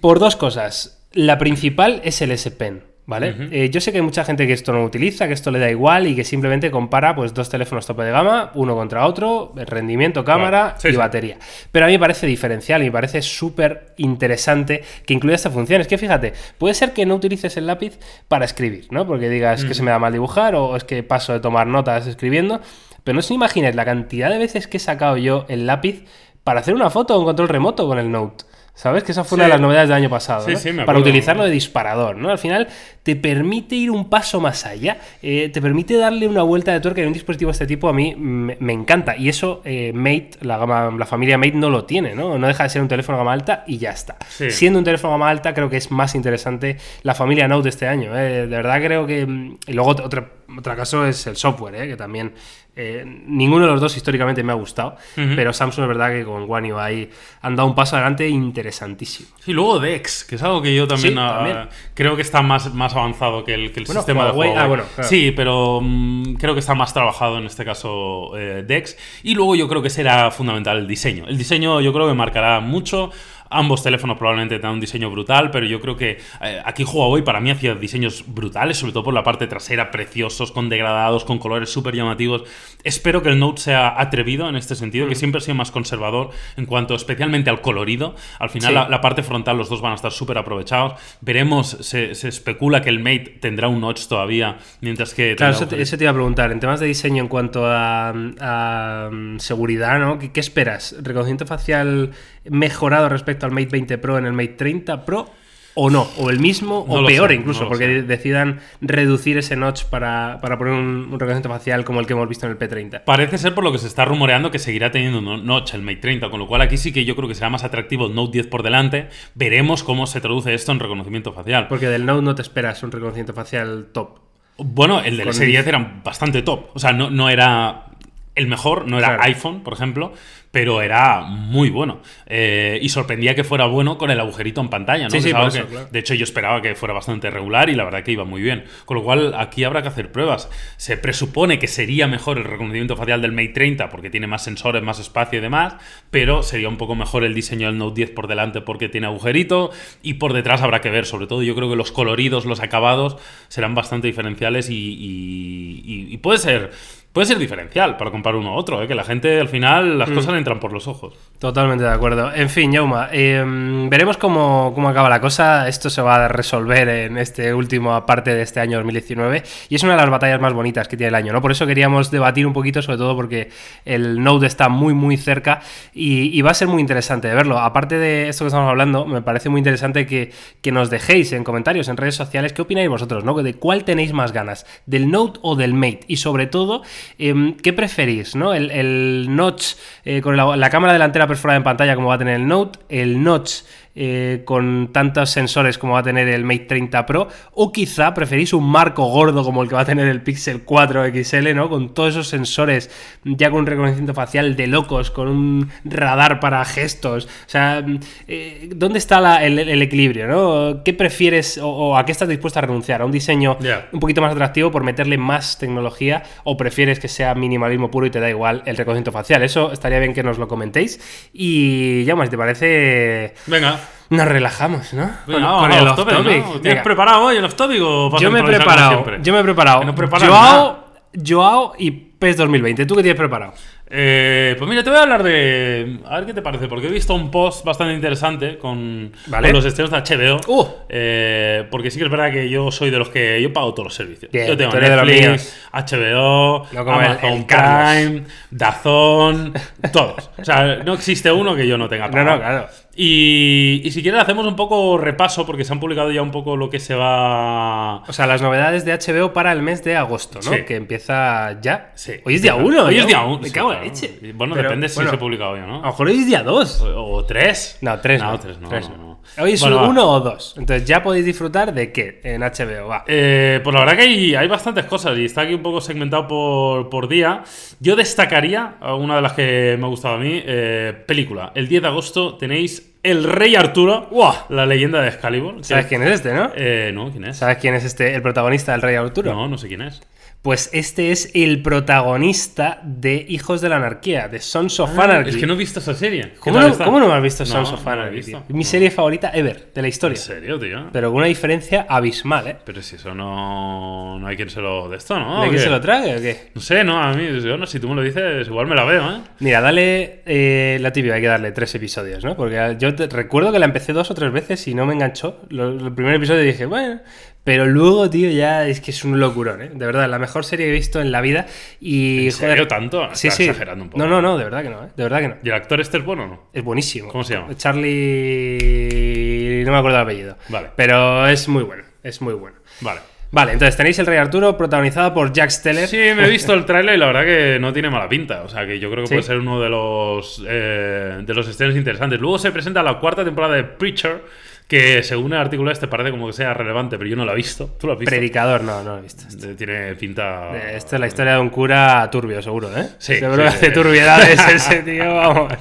Por dos cosas. La principal es el S Pen, ¿vale? Eh, yo sé que hay mucha gente que esto no utiliza, que esto le da igual y que simplemente compara pues dos teléfonos tope de gama, uno contra otro, el rendimiento, cámara. Sí, y sí. batería. Pero a mí me parece diferencial y me parece súper interesante que incluya esta función. Es que fíjate, puede ser que no utilices el lápiz para escribir, ¿no? Porque digas que se me da mal dibujar o es que paso de tomar notas escribiendo. Pero no os imagináis la cantidad de veces que he sacado yo el lápiz para hacer una foto o un control remoto con el Note. ¿Sabes? Que esa fue una de las novedades del año pasado. Sí, ¿no? sí, me para utilizarlo de disparador, ¿no? Al final te permite ir un paso más allá, eh, te permite darle una vuelta de tuerca y un dispositivo de este tipo a mí me, me encanta. Y eso eh, Mate, la, gama, la familia Mate no lo tiene, ¿no? No deja de ser un teléfono gama alta y ya está. Siendo un teléfono gama alta, creo que es más interesante la familia Note de este año. ¿eh? De verdad creo que... mm, Y luego otro, otro caso es el software, ¿eh? que también... eh, ninguno de los dos históricamente me ha gustado, Ujú. pero Samsung es verdad que con One UI han dado un paso adelante interesantísimo. Sí, luego Dex, que es algo que yo también, Sí, ah, también. creo que está más, más avanzado que el, que el Bueno, sistema Huawei- de Huawei. ah, bueno, claro. Sí, pero mm, creo que está más trabajado en este caso eh, Dex. Y luego yo creo que será fundamental el diseño. El diseño yo creo que marcará mucho. Ambos teléfonos probablemente tengan un diseño brutal, pero yo creo que eh, aquí Huawei para mí hacía diseños brutales, sobre todo por la parte trasera, preciosos, con degradados, con colores súper llamativos. Espero que el Note sea atrevido en este sentido, Mm. que siempre ha sido más conservador en cuanto especialmente al colorido. Al final Sí. la, la parte frontal los dos van a estar súper aprovechados. Veremos, se, se especula que el Mate tendrá un notch todavía, mientras que... Claro, eso te, agujeros. eso te iba a preguntar. En temas de diseño en cuanto a, a, seguridad, ¿no? ¿Qué, qué esperas? ¿Reconocimiento facial mejorado respecto al Mate 20 Pro en el Mate 30 Pro? ¿O no? ¿O el mismo? No ¿O peor sé, incluso? no porque sé. decidan reducir ese notch para, para poner un, un reconocimiento facial como el que hemos visto en el P30. Parece ser por lo que se está rumoreando que seguirá teniendo un notch el Mate 30, con lo cual aquí sí que yo creo que será más atractivo el Note 10 por delante. Veremos cómo se traduce esto en reconocimiento facial. Porque del Note no te esperas un reconocimiento facial top. Bueno, el del Con S10 era bastante top. O sea, no, no era el mejor, no era Claro. iPhone, por ejemplo, pero era muy bueno. Eh, y sorprendía que fuera bueno con el agujerito en pantalla, ¿no? Sí, Que sí, es por algo eso, que, claro. De hecho, yo esperaba que fuera bastante regular y la verdad que iba muy bien. Con lo cual, aquí habrá que hacer pruebas. Se presupone que sería mejor el reconocimiento facial del Mate 30 porque tiene más sensores, más espacio y demás, pero sería un poco mejor el diseño del Note 10 por delante porque tiene agujerito y por detrás habrá que ver. Sobre todo, yo creo que los coloridos, los acabados serán bastante diferenciales y, y- y- y puede ser. Puede ser diferencial para comparar uno a otro, ¿eh? que la gente al final las cosas le entran por los ojos. Totalmente de acuerdo. En fin, Yauma, eh, veremos cómo, cómo acaba la cosa. Esto se va a resolver en este último parte de este año 2019 y es una de las batallas más bonitas que tiene el año, ¿no? Por eso queríamos debatir un poquito, sobre todo porque el Node está muy, muy cerca y, y va a ser muy interesante de verlo. Aparte de esto que estamos hablando, me parece muy interesante que, que nos dejéis en comentarios, en redes sociales, qué opináis vosotros, ¿no? De cuál tenéis más ganas, del Note o del Mate y sobre todo, eh, ¿qué preferís, ¿no? El, el notch eh, con la, la cámara delantera perforada en pantalla como va a tener el Note, el notch eh, con tantos sensores como va a tener el Mate 30 Pro, o quizá preferís un marco gordo como el que va a tener el Pixel 4 XL, ¿no? Con todos esos sensores ya con un reconocimiento facial de locos, con un radar para gestos. O sea, eh, ¿dónde está la- el, el equilibrio, ¿no? ¿Qué prefieres o, o a qué estás dispuesto a renunciar? ¿A un diseño un poquito más atractivo por meterle más tecnología o prefieres que sea minimalismo puro y te da igual el reconocimiento facial? Eso estaría bien que nos lo comentéis. Y ya más, ¿te parece? Venga. Nos relajamos, ¿no? Venga, vamos, al off topic, ¿no? ¿Tienes Venga. preparado hoy el off topic o Yo me he preparado, siempre? yo me he preparado. No Joao, Joao y PES 2020. ¿Tú qué tienes preparado? Eh, pues mira, te voy a hablar de. A ver qué te parece, porque he visto un post bastante interesante con, Vale. con los estrenos de HBO. Uh. Eh, porque sí que es verdad que yo soy de los que. Yo pago todos los servicios. Bien, yo tengo Netflix. HBO, No el- Amazon el Carlos. Prime, Dazón, todos. O sea, no existe uno que yo no tenga (laughs) No, pagado. no, claro. Y, y si quieres hacemos un poco repaso, porque se han publicado ya un poco lo que se va... O sea, las novedades de HBO para el mes de agosto, ¿no? Sí. Que empieza ya. Sí. Hoy es día 1. Hoy es día 1. Me cago en la leche. Bueno, Pero, depende si bueno, se publica hoy o A no. lo mejor hoy es día 2. O, o tres. No, 3 No, no. tres no, tres no, no. Hoy es Bueno, va. uno o dos. Entonces ya podéis disfrutar de qué en HBO. Va. Eh, pues la verdad que hay, hay bastantes cosas y está aquí un poco segmentado por, por día. Yo destacaría a una de las que me ha gustado a mí, eh, película. El 10 de agosto tenéis El Rey Arturo, ¡Buah! la leyenda de Excalibur. ¿Sabes quién es este, no? Eh, no, ¿quién es? ¿Sabes quién es este, el protagonista del Rey Arturo? No, no sé quién es. Pues este es el protagonista de Hijos de la Anarquía, de Sons of Anarchy. Ah, Es que no he visto esa serie. ¿Qué ¿Cómo, no, está? cómo no me has visto No, Sons of Anarchy? mi serie favorita ever de la historia. ¿En serio, tío? Pero con una diferencia abismal, ¿eh? Pero si eso no, no hay quien se lo de esto, ¿no? ¿De ¿O quién qué? se lo trague o qué? No sé, no, a mí, yo no, si tú me lo dices, igual me la veo, ¿eh? Mira, dale eh, la tibia, hay que darle tres episodios, ¿no? Porque yo te- recuerdo que la empecé dos o tres veces y no me enganchó. Lo- el primer episodio dije, bueno, pero luego, tío, ya es que es un locurón, ¿eh? De verdad, la mejor serie que he visto en la vida y... ¿En serio tanto? Sí, sí. exagerando un poco. No, no, no, de verdad que no, ¿eh? De verdad que no. ¿Y el actor este es bueno o no? Es buenísimo. ¿Cómo se llama? Charlie... No me acuerdo el apellido. Vale. Pero es muy bueno, es muy bueno. Vale. Vale, entonces tenéis El Rey Arturo protagonizado por Jack Steller. Sí, me he visto el tráiler y la verdad que no tiene mala pinta. O sea, que yo creo que Sí. puede ser uno de los eh, de los estrenos interesantes. Luego se presenta la cuarta temporada de Preacher, que según el artículo este parece como que sea relevante, pero yo no la he visto. ¿Tú la has visto? Predicador, no, no lo he visto. Eh, Tiene pinta... Eh, Esta es la historia de un cura turbio, seguro, ¿eh? Sí, Seguro sí, que hace sí. turbiedades (laughs) ese tío, vamos.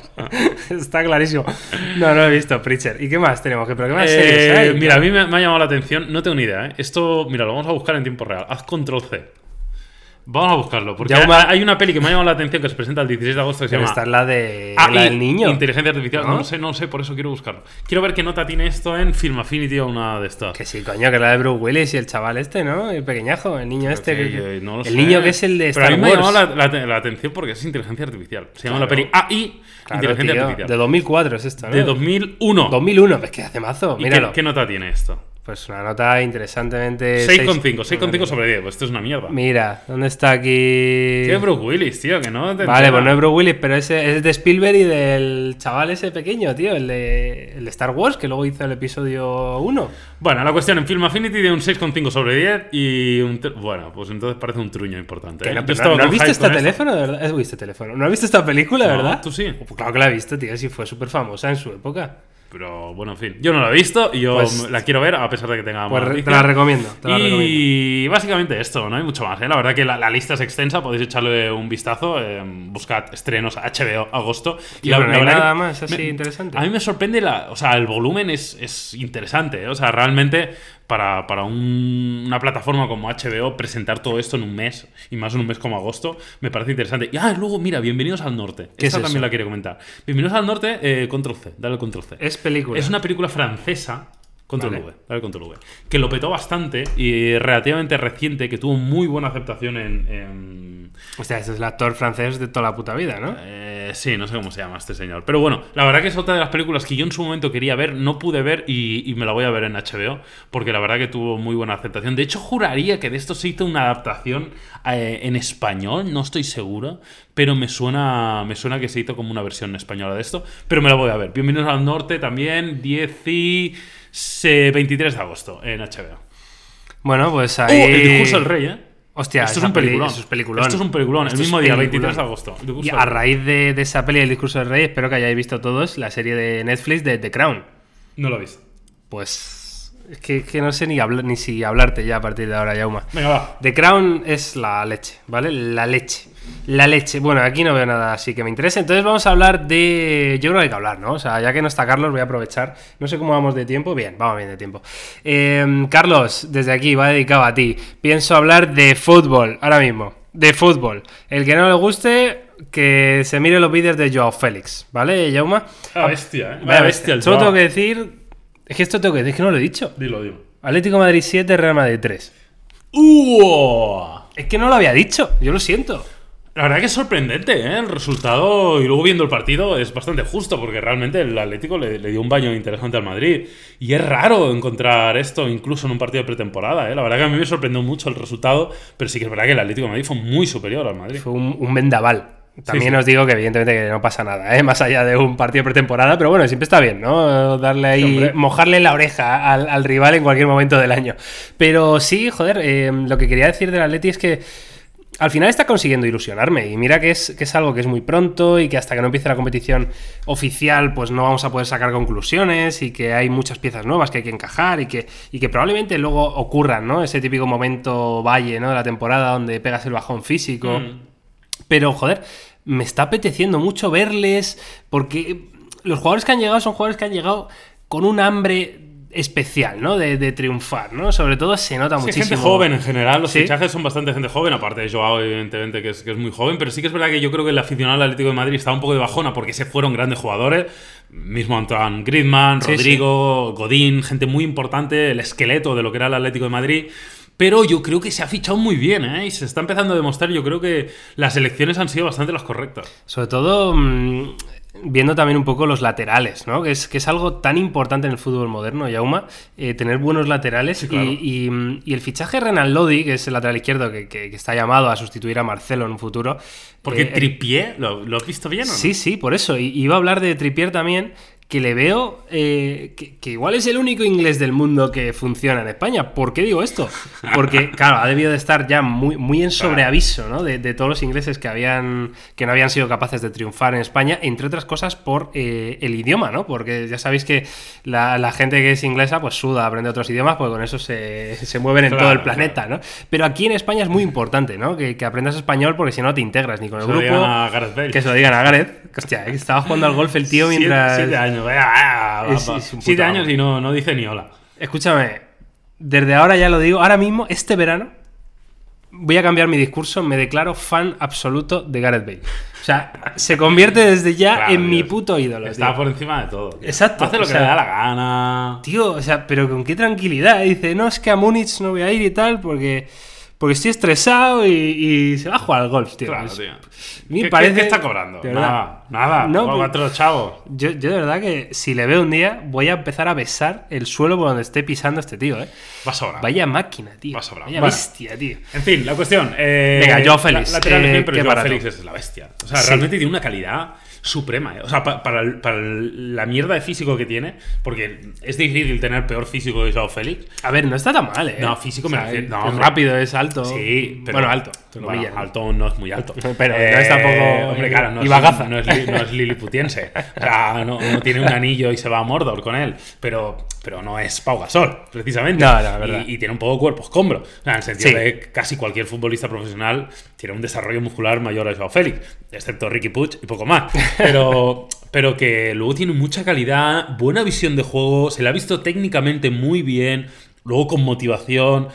Está clarísimo. No, no he visto, Preacher. ¿Y qué más tenemos? ¿Qué, pero qué más Eh, mira, a mí me, me ha llamado la atención, no tengo ni idea, ¿eh? Esto, mira, lo vamos a buscar en tiempo real. Haz control C. Vamos a buscarlo, porque hay, una- peli que me ha llamado la atención que se presenta el 16 de agosto que se Pero llama esta es la, de, AI, la del niño. Inteligencia artificial. ¿No? Sé, no sé, por eso quiero buscarlo. Quiero ver qué nota tiene esto en Film Affinity o una de estas. Que sí, coño, que es la de Bruce Willis y el chaval este, ¿no? El pequeñajo, el niño este. Que- que- que no lo el sé. niño que es el de Pero Star a mí me ha llamado la, la- la atención porque es inteligencia artificial. Se llama la peli AI, Claro, Inteligencia tío, Artificial. De 2004 es esto, ¿no? De 2001. 2001, pues que hace mazo, ¿Y míralo. qué, qué nota tiene esto? Pues una nota interesantemente... 6,5. 6,5 sobre 10. Pues esto es una mierda. Mira, ¿dónde está aquí? ¿Qué es Bruce Willis, tío? Que no te Vale, pues no es Bruce Willis, pero ese es de Spielberg y del chaval ese pequeño, tío, el de, el de Star Wars, que luego hizo el episodio 1. Bueno, la cuestión en Film Affinity de un 6,5 sobre 10 y un... Bueno, pues entonces parece un truño importante. ¿eh? no, Yo pero estaba ¿no, ¿no has visto este teléfono, de verdad? ¿Has visto teléfono? ¿No has visto esta película, No, verdad? tú sí. Pues claro que la he visto, tío, sí fue súper famosa en su época. Pero bueno, en fin. Yo no la he visto y yo Pues- la quiero ver a pesar de que tenga Pues mala te la recomiendo, te la recomiendo. y básicamente esto, no hay mucho más. ¿eh? La verdad que la, la lista es extensa, podéis echarle un vistazo. eh, buscad estrenos HBO, agosto. Y no hay nada que más así me- interesante. A mí me sorprende, la, o sea, el volumen es, es interesante. ¿eh? O sea, realmente para, para un- una plataforma como HBO presentar todo esto en un mes, y más en un mes como agosto, me parece interesante. Y ah, luego, mira, Bienvenidos al Norte. ¿Qué Esta es también eso? la quiero comentar. Bienvenidos al Norte, eh, control C, dale control C. Es película. Es una película francesa. Control Vale. V, dale control V. Que lo petó bastante y relativamente reciente, que tuvo muy buena aceptación en. en- Hostia, este es el actor francés de toda la puta vida, ¿no? eh, sí, no sé cómo se llama este señor. Pero bueno, la verdad que es otra de las películas que yo en su momento quería ver, no pude ver y, y me la voy a ver en HBO, porque la verdad que tuvo muy buena aceptación. De hecho, juraría que de esto se hizo una adaptación eh, en español, no estoy seguro, pero me suena, me suena que se hizo como una versión española de esto, pero me la voy a ver. Bienvenidos al Norte también, 10 y 23 de agosto en HBO. Bueno, pues Oh, ahí... el discurso del rey, ¿eh? Hostia, Esto es un peli- peliculón. eso es peliculón. Esto es un peliculón. Esto el mismo día, peliculón. 23 de agosto. Y a raíz de, de esa peli del discurso del rey, espero que hayáis visto todos la serie de Netflix de The Crown. No lo visto. Pues es que, que no sé ni, hablar, ni si hablarte ya a partir de ahora, Yauma. Venga, va. The Crown es la leche, ¿vale? La leche. La leche. Bueno, aquí no veo nada así que me interese. Entonces vamos a hablar de. Yo creo que hay que hablar, ¿no? O sea, ya que no está Carlos, voy a aprovechar. No sé cómo vamos de tiempo. Bien, vamos bien de tiempo. Eh, Carlos, desde aquí va dedicado a ti. Pienso hablar de fútbol, ahora mismo. De fútbol. El que no le guste, que se mire los vídeos de Joao Félix, ¿vale, Jauma? Vaya bestia, ¿eh? Vaya bestia el Solo tengo que decir. Es que esto tengo que decir, es que no lo he dicho. Dilo, dilo. Atlético Madrid 7, Real Madrid 3. ¡Uh! Es que no lo había dicho, yo lo siento. La verdad que es sorprendente, ¿eh? El resultado, y luego viendo el partido, es bastante justo, porque realmente el Atlético le, le dio un baño interesante al Madrid. Y es raro encontrar esto incluso en un partido de pretemporada, ¿eh? La verdad que a mí me sorprendió mucho el resultado, pero sí que es verdad que el Atlético de Madrid fue muy superior al Madrid. Fue un, un vendaval. También os digo que evidentemente que no pasa nada, ¿eh? más allá de un partido pretemporada, pero bueno, siempre está bien, ¿no? Darle ahí, mojarle la oreja al, rival en cualquier momento del año. Pero sí, joder, eh, lo que quería decir del Atleti es que al final está consiguiendo ilusionarme. Y mira que es, que es algo que es muy pronto y que hasta que no empiece la competición oficial, pues no vamos a poder sacar conclusiones y que hay muchas piezas nuevas que hay que encajar y que, y que probablemente luego ocurran, ¿no? Ese típico momento valle, ¿no? De la temporada donde pegas el bajón físico. Mm. Pero, joder, me está apeteciendo mucho verles porque los jugadores que han llegado son jugadores que han llegado con un hambre especial, ¿no? De, triunfar, ¿no? Sobre todo se nota sí, muchísimo. gente joven en general, los fichajes son bastante gente joven, aparte de Joao, evidentemente, que es, que es muy joven, pero sí que es verdad que yo creo que el aficionado del Atlético de Madrid está un poco de bajona porque se fueron grandes jugadores, mismo Antoine Griezmann, Rodrigo, Godín, gente muy importante, el esqueleto de lo que era el Atlético de Madrid. Pero yo creo que se ha fichado muy bien, ¿eh? Y se está empezando a demostrar. Yo creo que las elecciones han sido bastante las correctas. Sobre todo, mm, viendo también un poco los laterales, ¿no? Que es, que es algo tan importante en el fútbol moderno, Yauma, eh, tener buenos laterales. y, el fichaje de Renan Lodi, que es el lateral izquierdo que, está llamado a sustituir a Marcelo en un futuro. Porque eh, Tripier, ¿lo, ¿lo, has visto bien o no? Sí, sí, por eso. Y iba a hablar de Tripier también, que le veo eh, que, igual es el único inglés del mundo que funciona en España. ¿Por qué digo esto? Porque, (laughs) claro, ha debido de estar ya muy, muy en sobreaviso, ¿no? De, todos los ingleses que, habían, que no habían sido capaces de triunfar en España, entre otras cosas por eh, el idioma, ¿no? Porque ya sabéis que la, gente que es inglesa, pues suda, aprende otros idiomas, pues con eso se, mueven en todo el planeta, ¿no? Pero aquí en España es muy importante, ¿no? Que, aprendas español porque si no te integras ni con el grupo. Que se lo digan a Gareth. Hostia, estaba jugando al golf el tío mientras. Siete, años siete años y no, no dice ni hola. Escúchame, desde ahora ya lo digo, ahora mismo, este verano, voy a cambiar mi discurso, me declaro fan absoluto de Gareth Bale. O sea, se convierte desde ya en mi puto ídolo. Está por encima de todo. Exacto. Hace lo que le da la gana. Tío, o sea, pero con qué tranquilidad. Dice, no, es que a Múnich no voy a ir y tal, porque porque estoy estresado y, se va a jugar al golf, tío. Claro, tío. ¿Qué, parece... ¿Qué, está cobrando? Nada, nada. No, otro chavo. Yo, yo, de verdad que si le veo un día, voy a empezar a besar el suelo por donde esté pisando este tío, ¿eh? Va sobrar. Vaya máquina, tío. Va sobrar. Vaya bestia, tío. En fin, la cuestión. Eh, Venga, Joao Félix. La, eh, pero Joao Félix es la bestia. O sea, realmente tiene una calidad suprema. ¿eh? O sea, para, la mierda de físico que tiene, porque es difícil tener peor físico que Joao Félix. A ver, no está tan mal, ¿eh? No, físico me refiero. No, es rápido, es alto. Sí, pero. Bueno, alto. alto no es muy alto. (laughs) Pero no es tampoco. Eh, hombre, claro, no, es, no, es, no es liliputiense. O sea, no, tiene un anillo y se va a Mordor con él. Pero, pero no es Pau Gasol, precisamente. No, no, verdad. Y, tiene un poco cuerpo escombro. En el sentido de que casi cualquier futbolista profesional tiene un desarrollo muscular mayor a Joao Félix, excepto Ricky Puig y poco más. Pero, (laughs) pero que luego tiene mucha calidad, buena visión de juego, se le ha visto técnicamente muy bien, luego con motivación.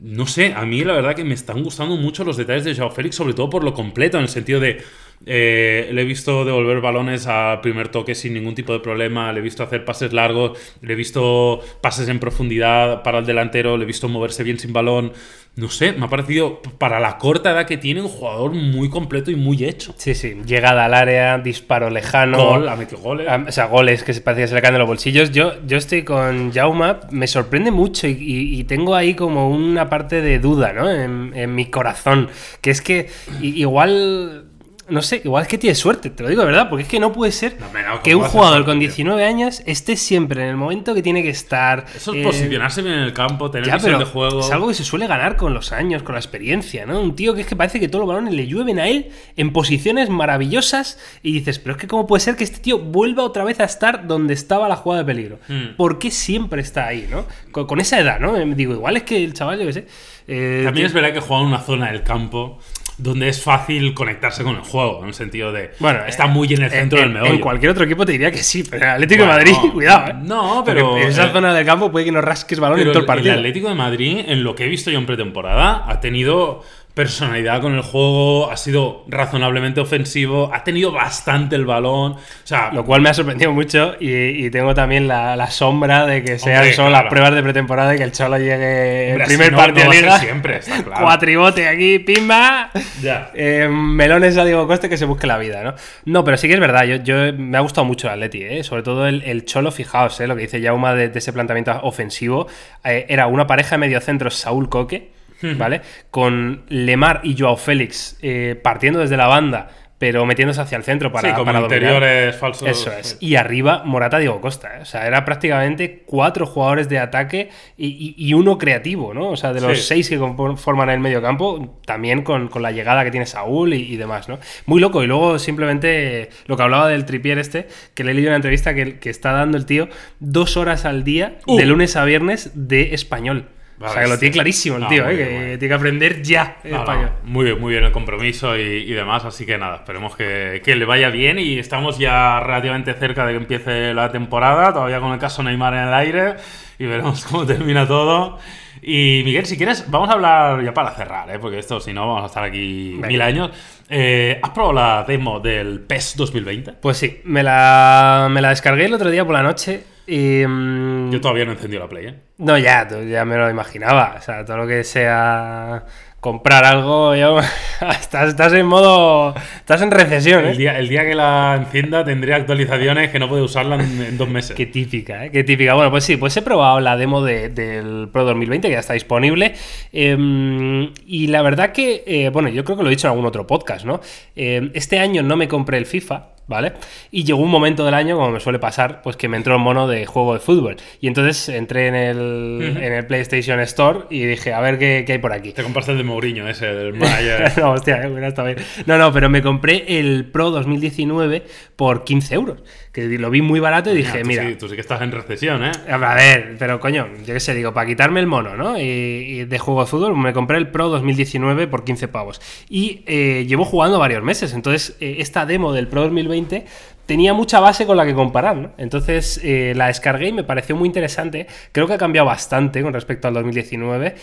No sé, a mí la verdad que me están gustando mucho los detalles de Joao Félix, sobre todo por lo completo, en el sentido de eh, le he visto devolver balones a primer toque sin ningún tipo de problema, le he visto hacer pases largos, le he visto pases en profundidad para el delantero, le he visto moverse bien sin balón no sé, me ha parecido para la corta edad que tiene un jugador muy completo y muy hecho. Sí, sí, llegada al área, disparo lejano. Gol, ha metido goles. o sea, goles que se parece que se le caen de los bolsillos. Yo, yo estoy con Jauma, me sorprende mucho y, tengo ahí como una parte de duda, ¿no? En, en mi corazón. Que es que igual no sé, igual es que tiene suerte, te lo digo de verdad, porque es que no puede ser que un jugador con 19 años esté siempre en el momento que tiene que estar. Eso es posicionarse bien en el campo, tener visión de juego. Es algo que se suele ganar con los años, con la experiencia, ¿no? Un tío que es que parece que todos los balones le llueven a él en posiciones maravillosas y dices, pero es que cómo puede ser que este tío vuelva otra vez a estar donde estaba la jugada de peligro. Hmm. ¿Por qué siempre está ahí, ¿no? Con, esa edad, ¿no? Digo, igual es que el chaval, yo qué sé. Eh, También es verdad que juega en una zona del campo donde es fácil conectarse con el juego, en el sentido de. Bueno, está muy en el centro del meollo. En cualquier otro equipo te diría que sí, pero el Atlético de Madrid, (laughs) cuidado, ¿eh? No, pero. en esa eh, zona del campo puede que no rasques balón en todo el partido. El Atlético de Madrid, en lo que he visto yo en pretemporada, ha tenido personalidad con el juego, ha sido razonablemente ofensivo, ha tenido bastante el balón. O sea, lo cual me ha sorprendido mucho y, tengo también la, sombra de que sean solo las pruebas de pretemporada y que el Cholo llegue el primer partido de liga. Siempre, está (laughs) claro. Cuatribote aquí, pimba. Ya. Eh, melones a Diego Coste que se busque la vida, ¿no? No, pero sí que es verdad, yo, yo me ha gustado mucho el Atleti, ¿eh? sobre todo el, Cholo, fijaos, ¿eh? lo que dice Jauma de, ese planteamiento ofensivo. Eh, era una pareja de mediocentros Saúl Coque ¿vale? Con Lemar y Joao Félix eh, partiendo desde la banda pero metiéndose hacia el centro para, sí, como para interiores falsos. Eso es. Y arriba, Morata Diego Costa. ¿eh? O sea, era prácticamente cuatro jugadores de ataque y, y- y uno creativo, ¿no? O sea, de los Sí. seis que forman el medio campo, también con, con la llegada que tiene Saúl y, y demás, ¿no? Muy loco. Y luego simplemente lo que hablaba del tripier este, que le he leído una entrevista que, que está dando el tío dos horas al día, Uh. de lunes a viernes, de español. O Vale, sea, que lo tiene clarísimo el No, tío, muy ¿eh? bien, que tiene que aprender ya No, no, español. muy bien, muy bien el compromiso y, y demás, así que nada, esperemos que, que le vaya bien y estamos ya relativamente cerca de que empiece la temporada, todavía con el caso Neymar en el aire y veremos (laughs) cómo termina todo. Y Miguel, si quieres, vamos a hablar ya para cerrar, ¿eh? porque esto si no vamos a estar aquí Venga. mil años. Eh, ¿Has probado la demo del PES 2020? Pues sí, me la, me la descargué el otro día por la noche y... mm, Yo todavía no he encendido la Play, ¿eh? No, ya, ya me lo imaginaba. O sea, todo lo que sea comprar algo, yo- (laughs) estás, estás en modo... Estás en recesión, El ¿eh? día, el día que la encienda tendré actualizaciones que no puedo usarla en, en dos meses. Qué típica, ¿eh? Qué típica. Bueno, pues sí, pues he probado la demo de- del Pro 2020, que ya está disponible. Eh, y la verdad que, eh, bueno, yo creo que lo he dicho en algún otro podcast, ¿no? Eh, este año no me compré el FIFA, ¿vale? Y llegó un momento del año, como me suele pasar, pues que me entró el mono de juego de fútbol. Y entonces entré en el, en el PlayStation Store y dije, a ver qué, qué hay por aquí. Te compraste el de Mourinho, ese, del (laughs) manager. no, hostia, eh, estado bien. No, no, pero me compré el Pro 2019 por 15 euros. Que lo vi muy barato y dije, tú mira. sí, tú sí que estás en recesión, ¿eh? A ver, pero coño, yo qué sé, digo, para quitarme el mono, ¿no? Y, y de juego de fútbol me compré el Pro 2019 por 15 pavos. Y eh, llevo jugando varios meses, entonces eh, esta demo del Pro 2020 tenía mucha base con la que comparar, ¿no? Entonces eh, la descargué y me pareció muy interesante. Creo que ha cambiado bastante con respecto al 2019,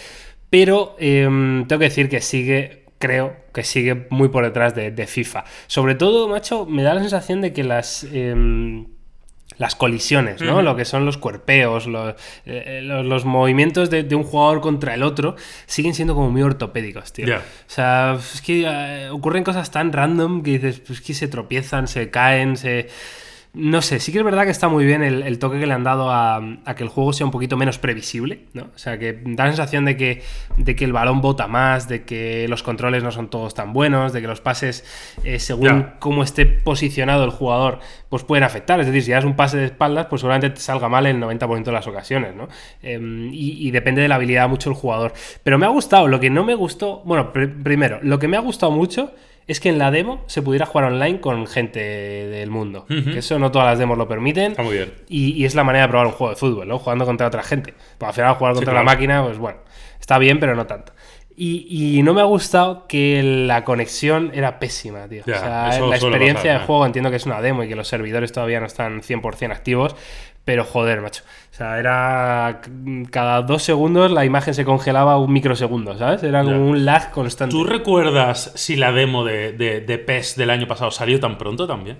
pero eh, tengo que decir que sigue creo que sigue muy por detrás de, de FIFA. Sobre todo, macho, me da la sensación de que las... em, las colisiones, ¿no? Lo que son los cuerpeos, los, eh, los, los movimientos de, de un jugador contra el otro, siguen siendo como muy ortopédicos, tío. O sea, es que eh, ocurren cosas tan random que dices, pues que se tropiezan, se caen, se... No sé, sí que es verdad que está muy bien el, el toque que le han dado a, a que el juego sea un poquito menos previsible, ¿no? O sea, que da la sensación de que, de que el balón bota más, de que los controles no son todos tan buenos, de que los pases, eh, según cómo esté posicionado el jugador, pues pueden afectar. Es decir, si das un pase de espaldas, pues seguramente te salga mal el 90% de las ocasiones, ¿no? Em, y, y depende de la habilidad mucho el jugador. Pero me ha gustado, lo que no me gustó, bueno, pr- primero, lo que me ha gustado mucho es que en la demo se pudiera jugar online con gente del mundo. Que eso no todas las demos lo permiten. Está muy bien. Y, y es la manera de probar un juego de fútbol, ¿no? Jugando contra otra gente. Pues al final jugar Sí, contra claro. la máquina, pues bueno, está bien, pero no tanto. Y, y no me ha gustado que la conexión era pésima, tío. Ya, o sea, la experiencia pasar, de juego entiendo que es una demo y que los servidores todavía no están 100% activos, pero joder, macho. O sea, era cada dos segundos la imagen se congelaba un microsegundo, ¿sabes? Era como Ya. un lag constante. ¿Tú recuerdas si la demo de, de, de PES del año pasado salió tan pronto también?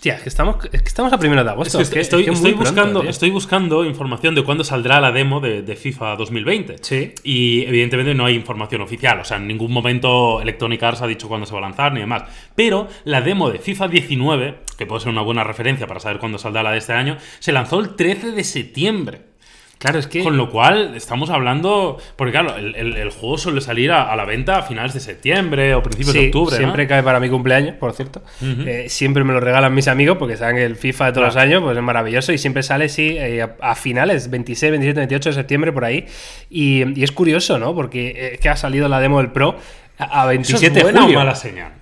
Hostia, es que estamos, es que estamos a primero de agosto. que es que- estoy, es buscando, estoy buscando información de cuándo saldrá la demo de, de FIFA 2020. Sí. Y evidentemente no hay información oficial. O sea, en ningún momento Electronic Arts ha dicho cuándo se va a lanzar ni demás. Pero la demo de FIFA 19, que puede ser una buena referencia para saber cuándo saldrá la de este año, se lanzó el 13 de septiembre. Claro, es que. Con lo cual, estamos hablando. Porque, claro, el, el- el juego suele salir a, a la venta a finales de septiembre o principios de octubre. ¿no? siempre cae para mi cumpleaños, por cierto. Eh, siempre me lo regalan mis amigos porque saben que el FIFA de todos los años pues es maravilloso y siempre sale, sí, eh, a, a finales, 26, 27, 28 de septiembre, por ahí. Y, y es curioso, ¿no? Porque eh, es que ha salido la demo del Pro a, a ¿Eso 27 es buena de o julio. mala señal?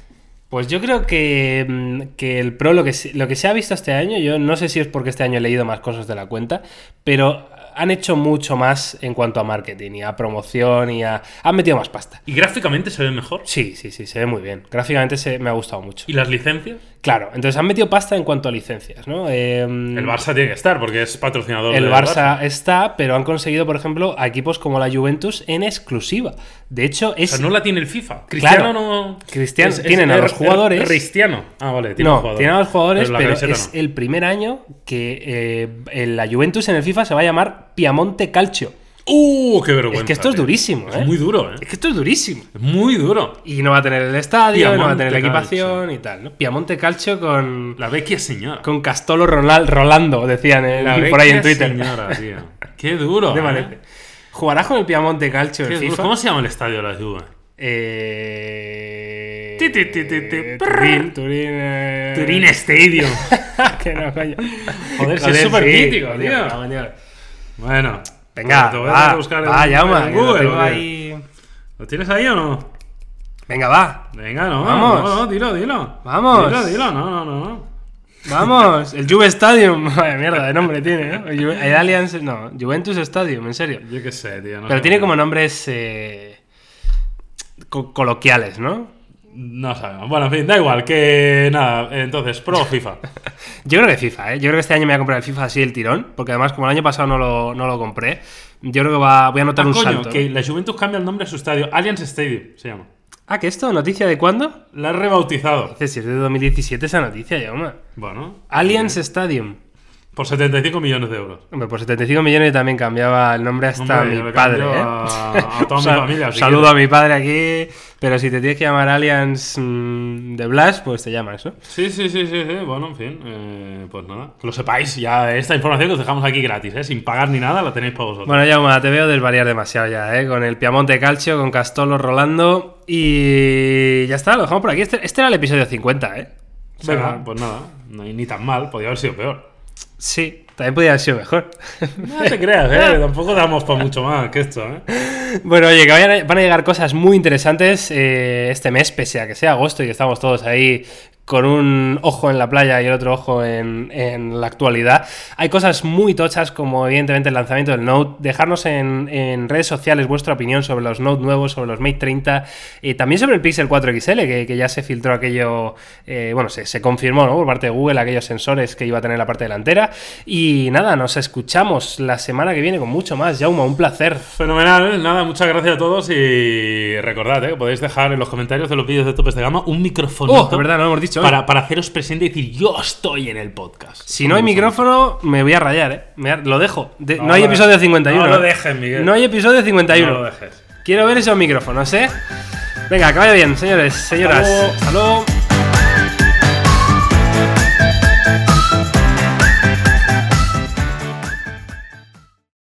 Pues yo creo que, mm, que el Pro, lo que, lo que se ha visto este año, yo no sé si es porque este año he leído más cosas de la cuenta, pero han hecho mucho más en cuanto a marketing y a promoción y a... Han metido más pasta. ¿Y gráficamente se ve mejor? Sí, sí, sí, se ve muy bien. Gráficamente se, me ha gustado mucho. ¿Y las licencias? Claro, entonces han metido pasta en cuanto a licencias, ¿no? Em, El Barça tiene que estar porque es patrocinador el del Barça está, pero han conseguido, por ejemplo, a equipos como la Juventus en exclusiva. De hecho, O es. sea, no la tiene el FIFA. Cristiano Claro. no. Cristiano- tienen a los jugadores- Cristiano. Ah, vale, tiene no, un jugador. tienen a los jugadores, pero, camiseta es no. el primer año que eh, la Juventus en el FIFA se va a llamar Piamonte Calcio. ¡Uh! ¡Qué vergüenza! Es que esto es durísimo, ¿eh? Es muy duro, ¿eh? Es que esto es durísimo. Es muy duro. Y no va a tener el estadio, no va a tener la equipación y tal, ¿no? Piamonte Calcio con. La vecchia señora. Con Castolo Ronal- Rolando, decían en- La por ahí en Twitter. señora, tío. Qué duro. ¿Qué (laughs) te ¿eh? parece? ¿Jugarás con el Piamonte Calcio duro. FIFA? ¿Cómo se llama el estadio de la Juve? Eh... Ti, ti, ti. Turín, Turín. eh, Turín (laughs) Stadium. que no, coño. Joder, si es súper mítico, tío. Bueno. Venga, te voy a va, buscar va, en que lo Google, tengo ¿o qué? ahí. ¿Lo tienes ahí o no? Venga, va. Venga, no, Vamos. no, no, dilo, dilo. Vamos. Dilo, dilo, no, no, no. Vamos, el Juve Stadium. (laughs) Vaya mierda de nombre tiene, ¿no? El, el Allianz, no, Juventus Stadium, en serio. Yo qué sé, tío. no Pero tiene como nombres eh, co- coloquiales, ¿no? No sabemos. Bueno, en fin, da igual, que nada. Entonces, pro FIFA. (laughs) Yo creo que FIFA, ¿eh? Yo creo que este año me voy a comprar el FIFA así el tirón, porque además como el año pasado no lo, no lo compré, yo creo que va, voy a notar Ah, un coño, salto. que ¿no? la Juventus cambia el nombre de su estadio. Allianz Stadium se llama. Ah, ¿que esto? ¿Noticia de cuándo? La ha rebautizado. Dice, si es de 2017 esa noticia, ya. Bueno. Allianz Stadium. Por 75 millones de euros. Hombre, por 75 millones también cambiaba el nombre hasta Hombre, mi padre, ¿eh? a- a toda mi (laughs) Sal- familia, si Saludo a mi padre aquí, pero si te tienes que llamar Allianz mm, de Blas, pues te llamas, ¿no? Sí, sí, sí, sí, sí. Bueno, en fin. eh, pues nada. Que lo sepáis. Ya esta información que os dejamos aquí gratis, ¿eh? Sin pagar ni nada, la tenéis para vosotros. Bueno, Jauma, te veo desvariar demasiado ya, ¿eh? Con el Piamonte Calcio, con Castolo rolando y ya está, lo dejamos por aquí. Este, este era el episodio 50, ¿eh? O sea, Venga, pues nada. No ni tan mal. Podría haber sido peor. Sí, también podría haber sido mejor. No te creas, ¿eh? (laughs) Tampoco damos para mucho más que esto, ¿eh? Bueno, oye, que a- van a llegar cosas muy interesantes eh, este mes, pese a que sea agosto y que estamos todos ahí con un ojo en la playa y el otro ojo en, en la actualidad. Hay cosas muy tochas, como evidentemente el lanzamiento del Note. Dejarnos en, en redes sociales vuestra opinión sobre los Note nuevos, sobre los Mate 30, y también sobre el Pixel 4 XL, que, que ya se filtró aquello, eh, bueno, se, se confirmó ¿no? por parte de Google aquellos sensores que iba a tener la parte delantera. Y nada, nos escuchamos la semana que viene con mucho más. Jauma, un placer. Fenomenal, nada, muchas gracias a todos y recordad ¿eh? que podéis dejar en los comentarios de los vídeos de topes de gama un micrófono Oh, de verdad, no lo hemos dicho. Para, para haceros presente y decir yo estoy en el podcast. Si no hay micrófono, me voy a rayar, ¿eh? Me Lo dejo. De- no, No hay episodio dejes. 51. No lo ¿eh? dejes, Miguel. No hay episodio 51. No lo dejes. Quiero ver esos micrófonos, ¿eh? Venga, que vaya bien, señores, señoras. luego. Hasta luego.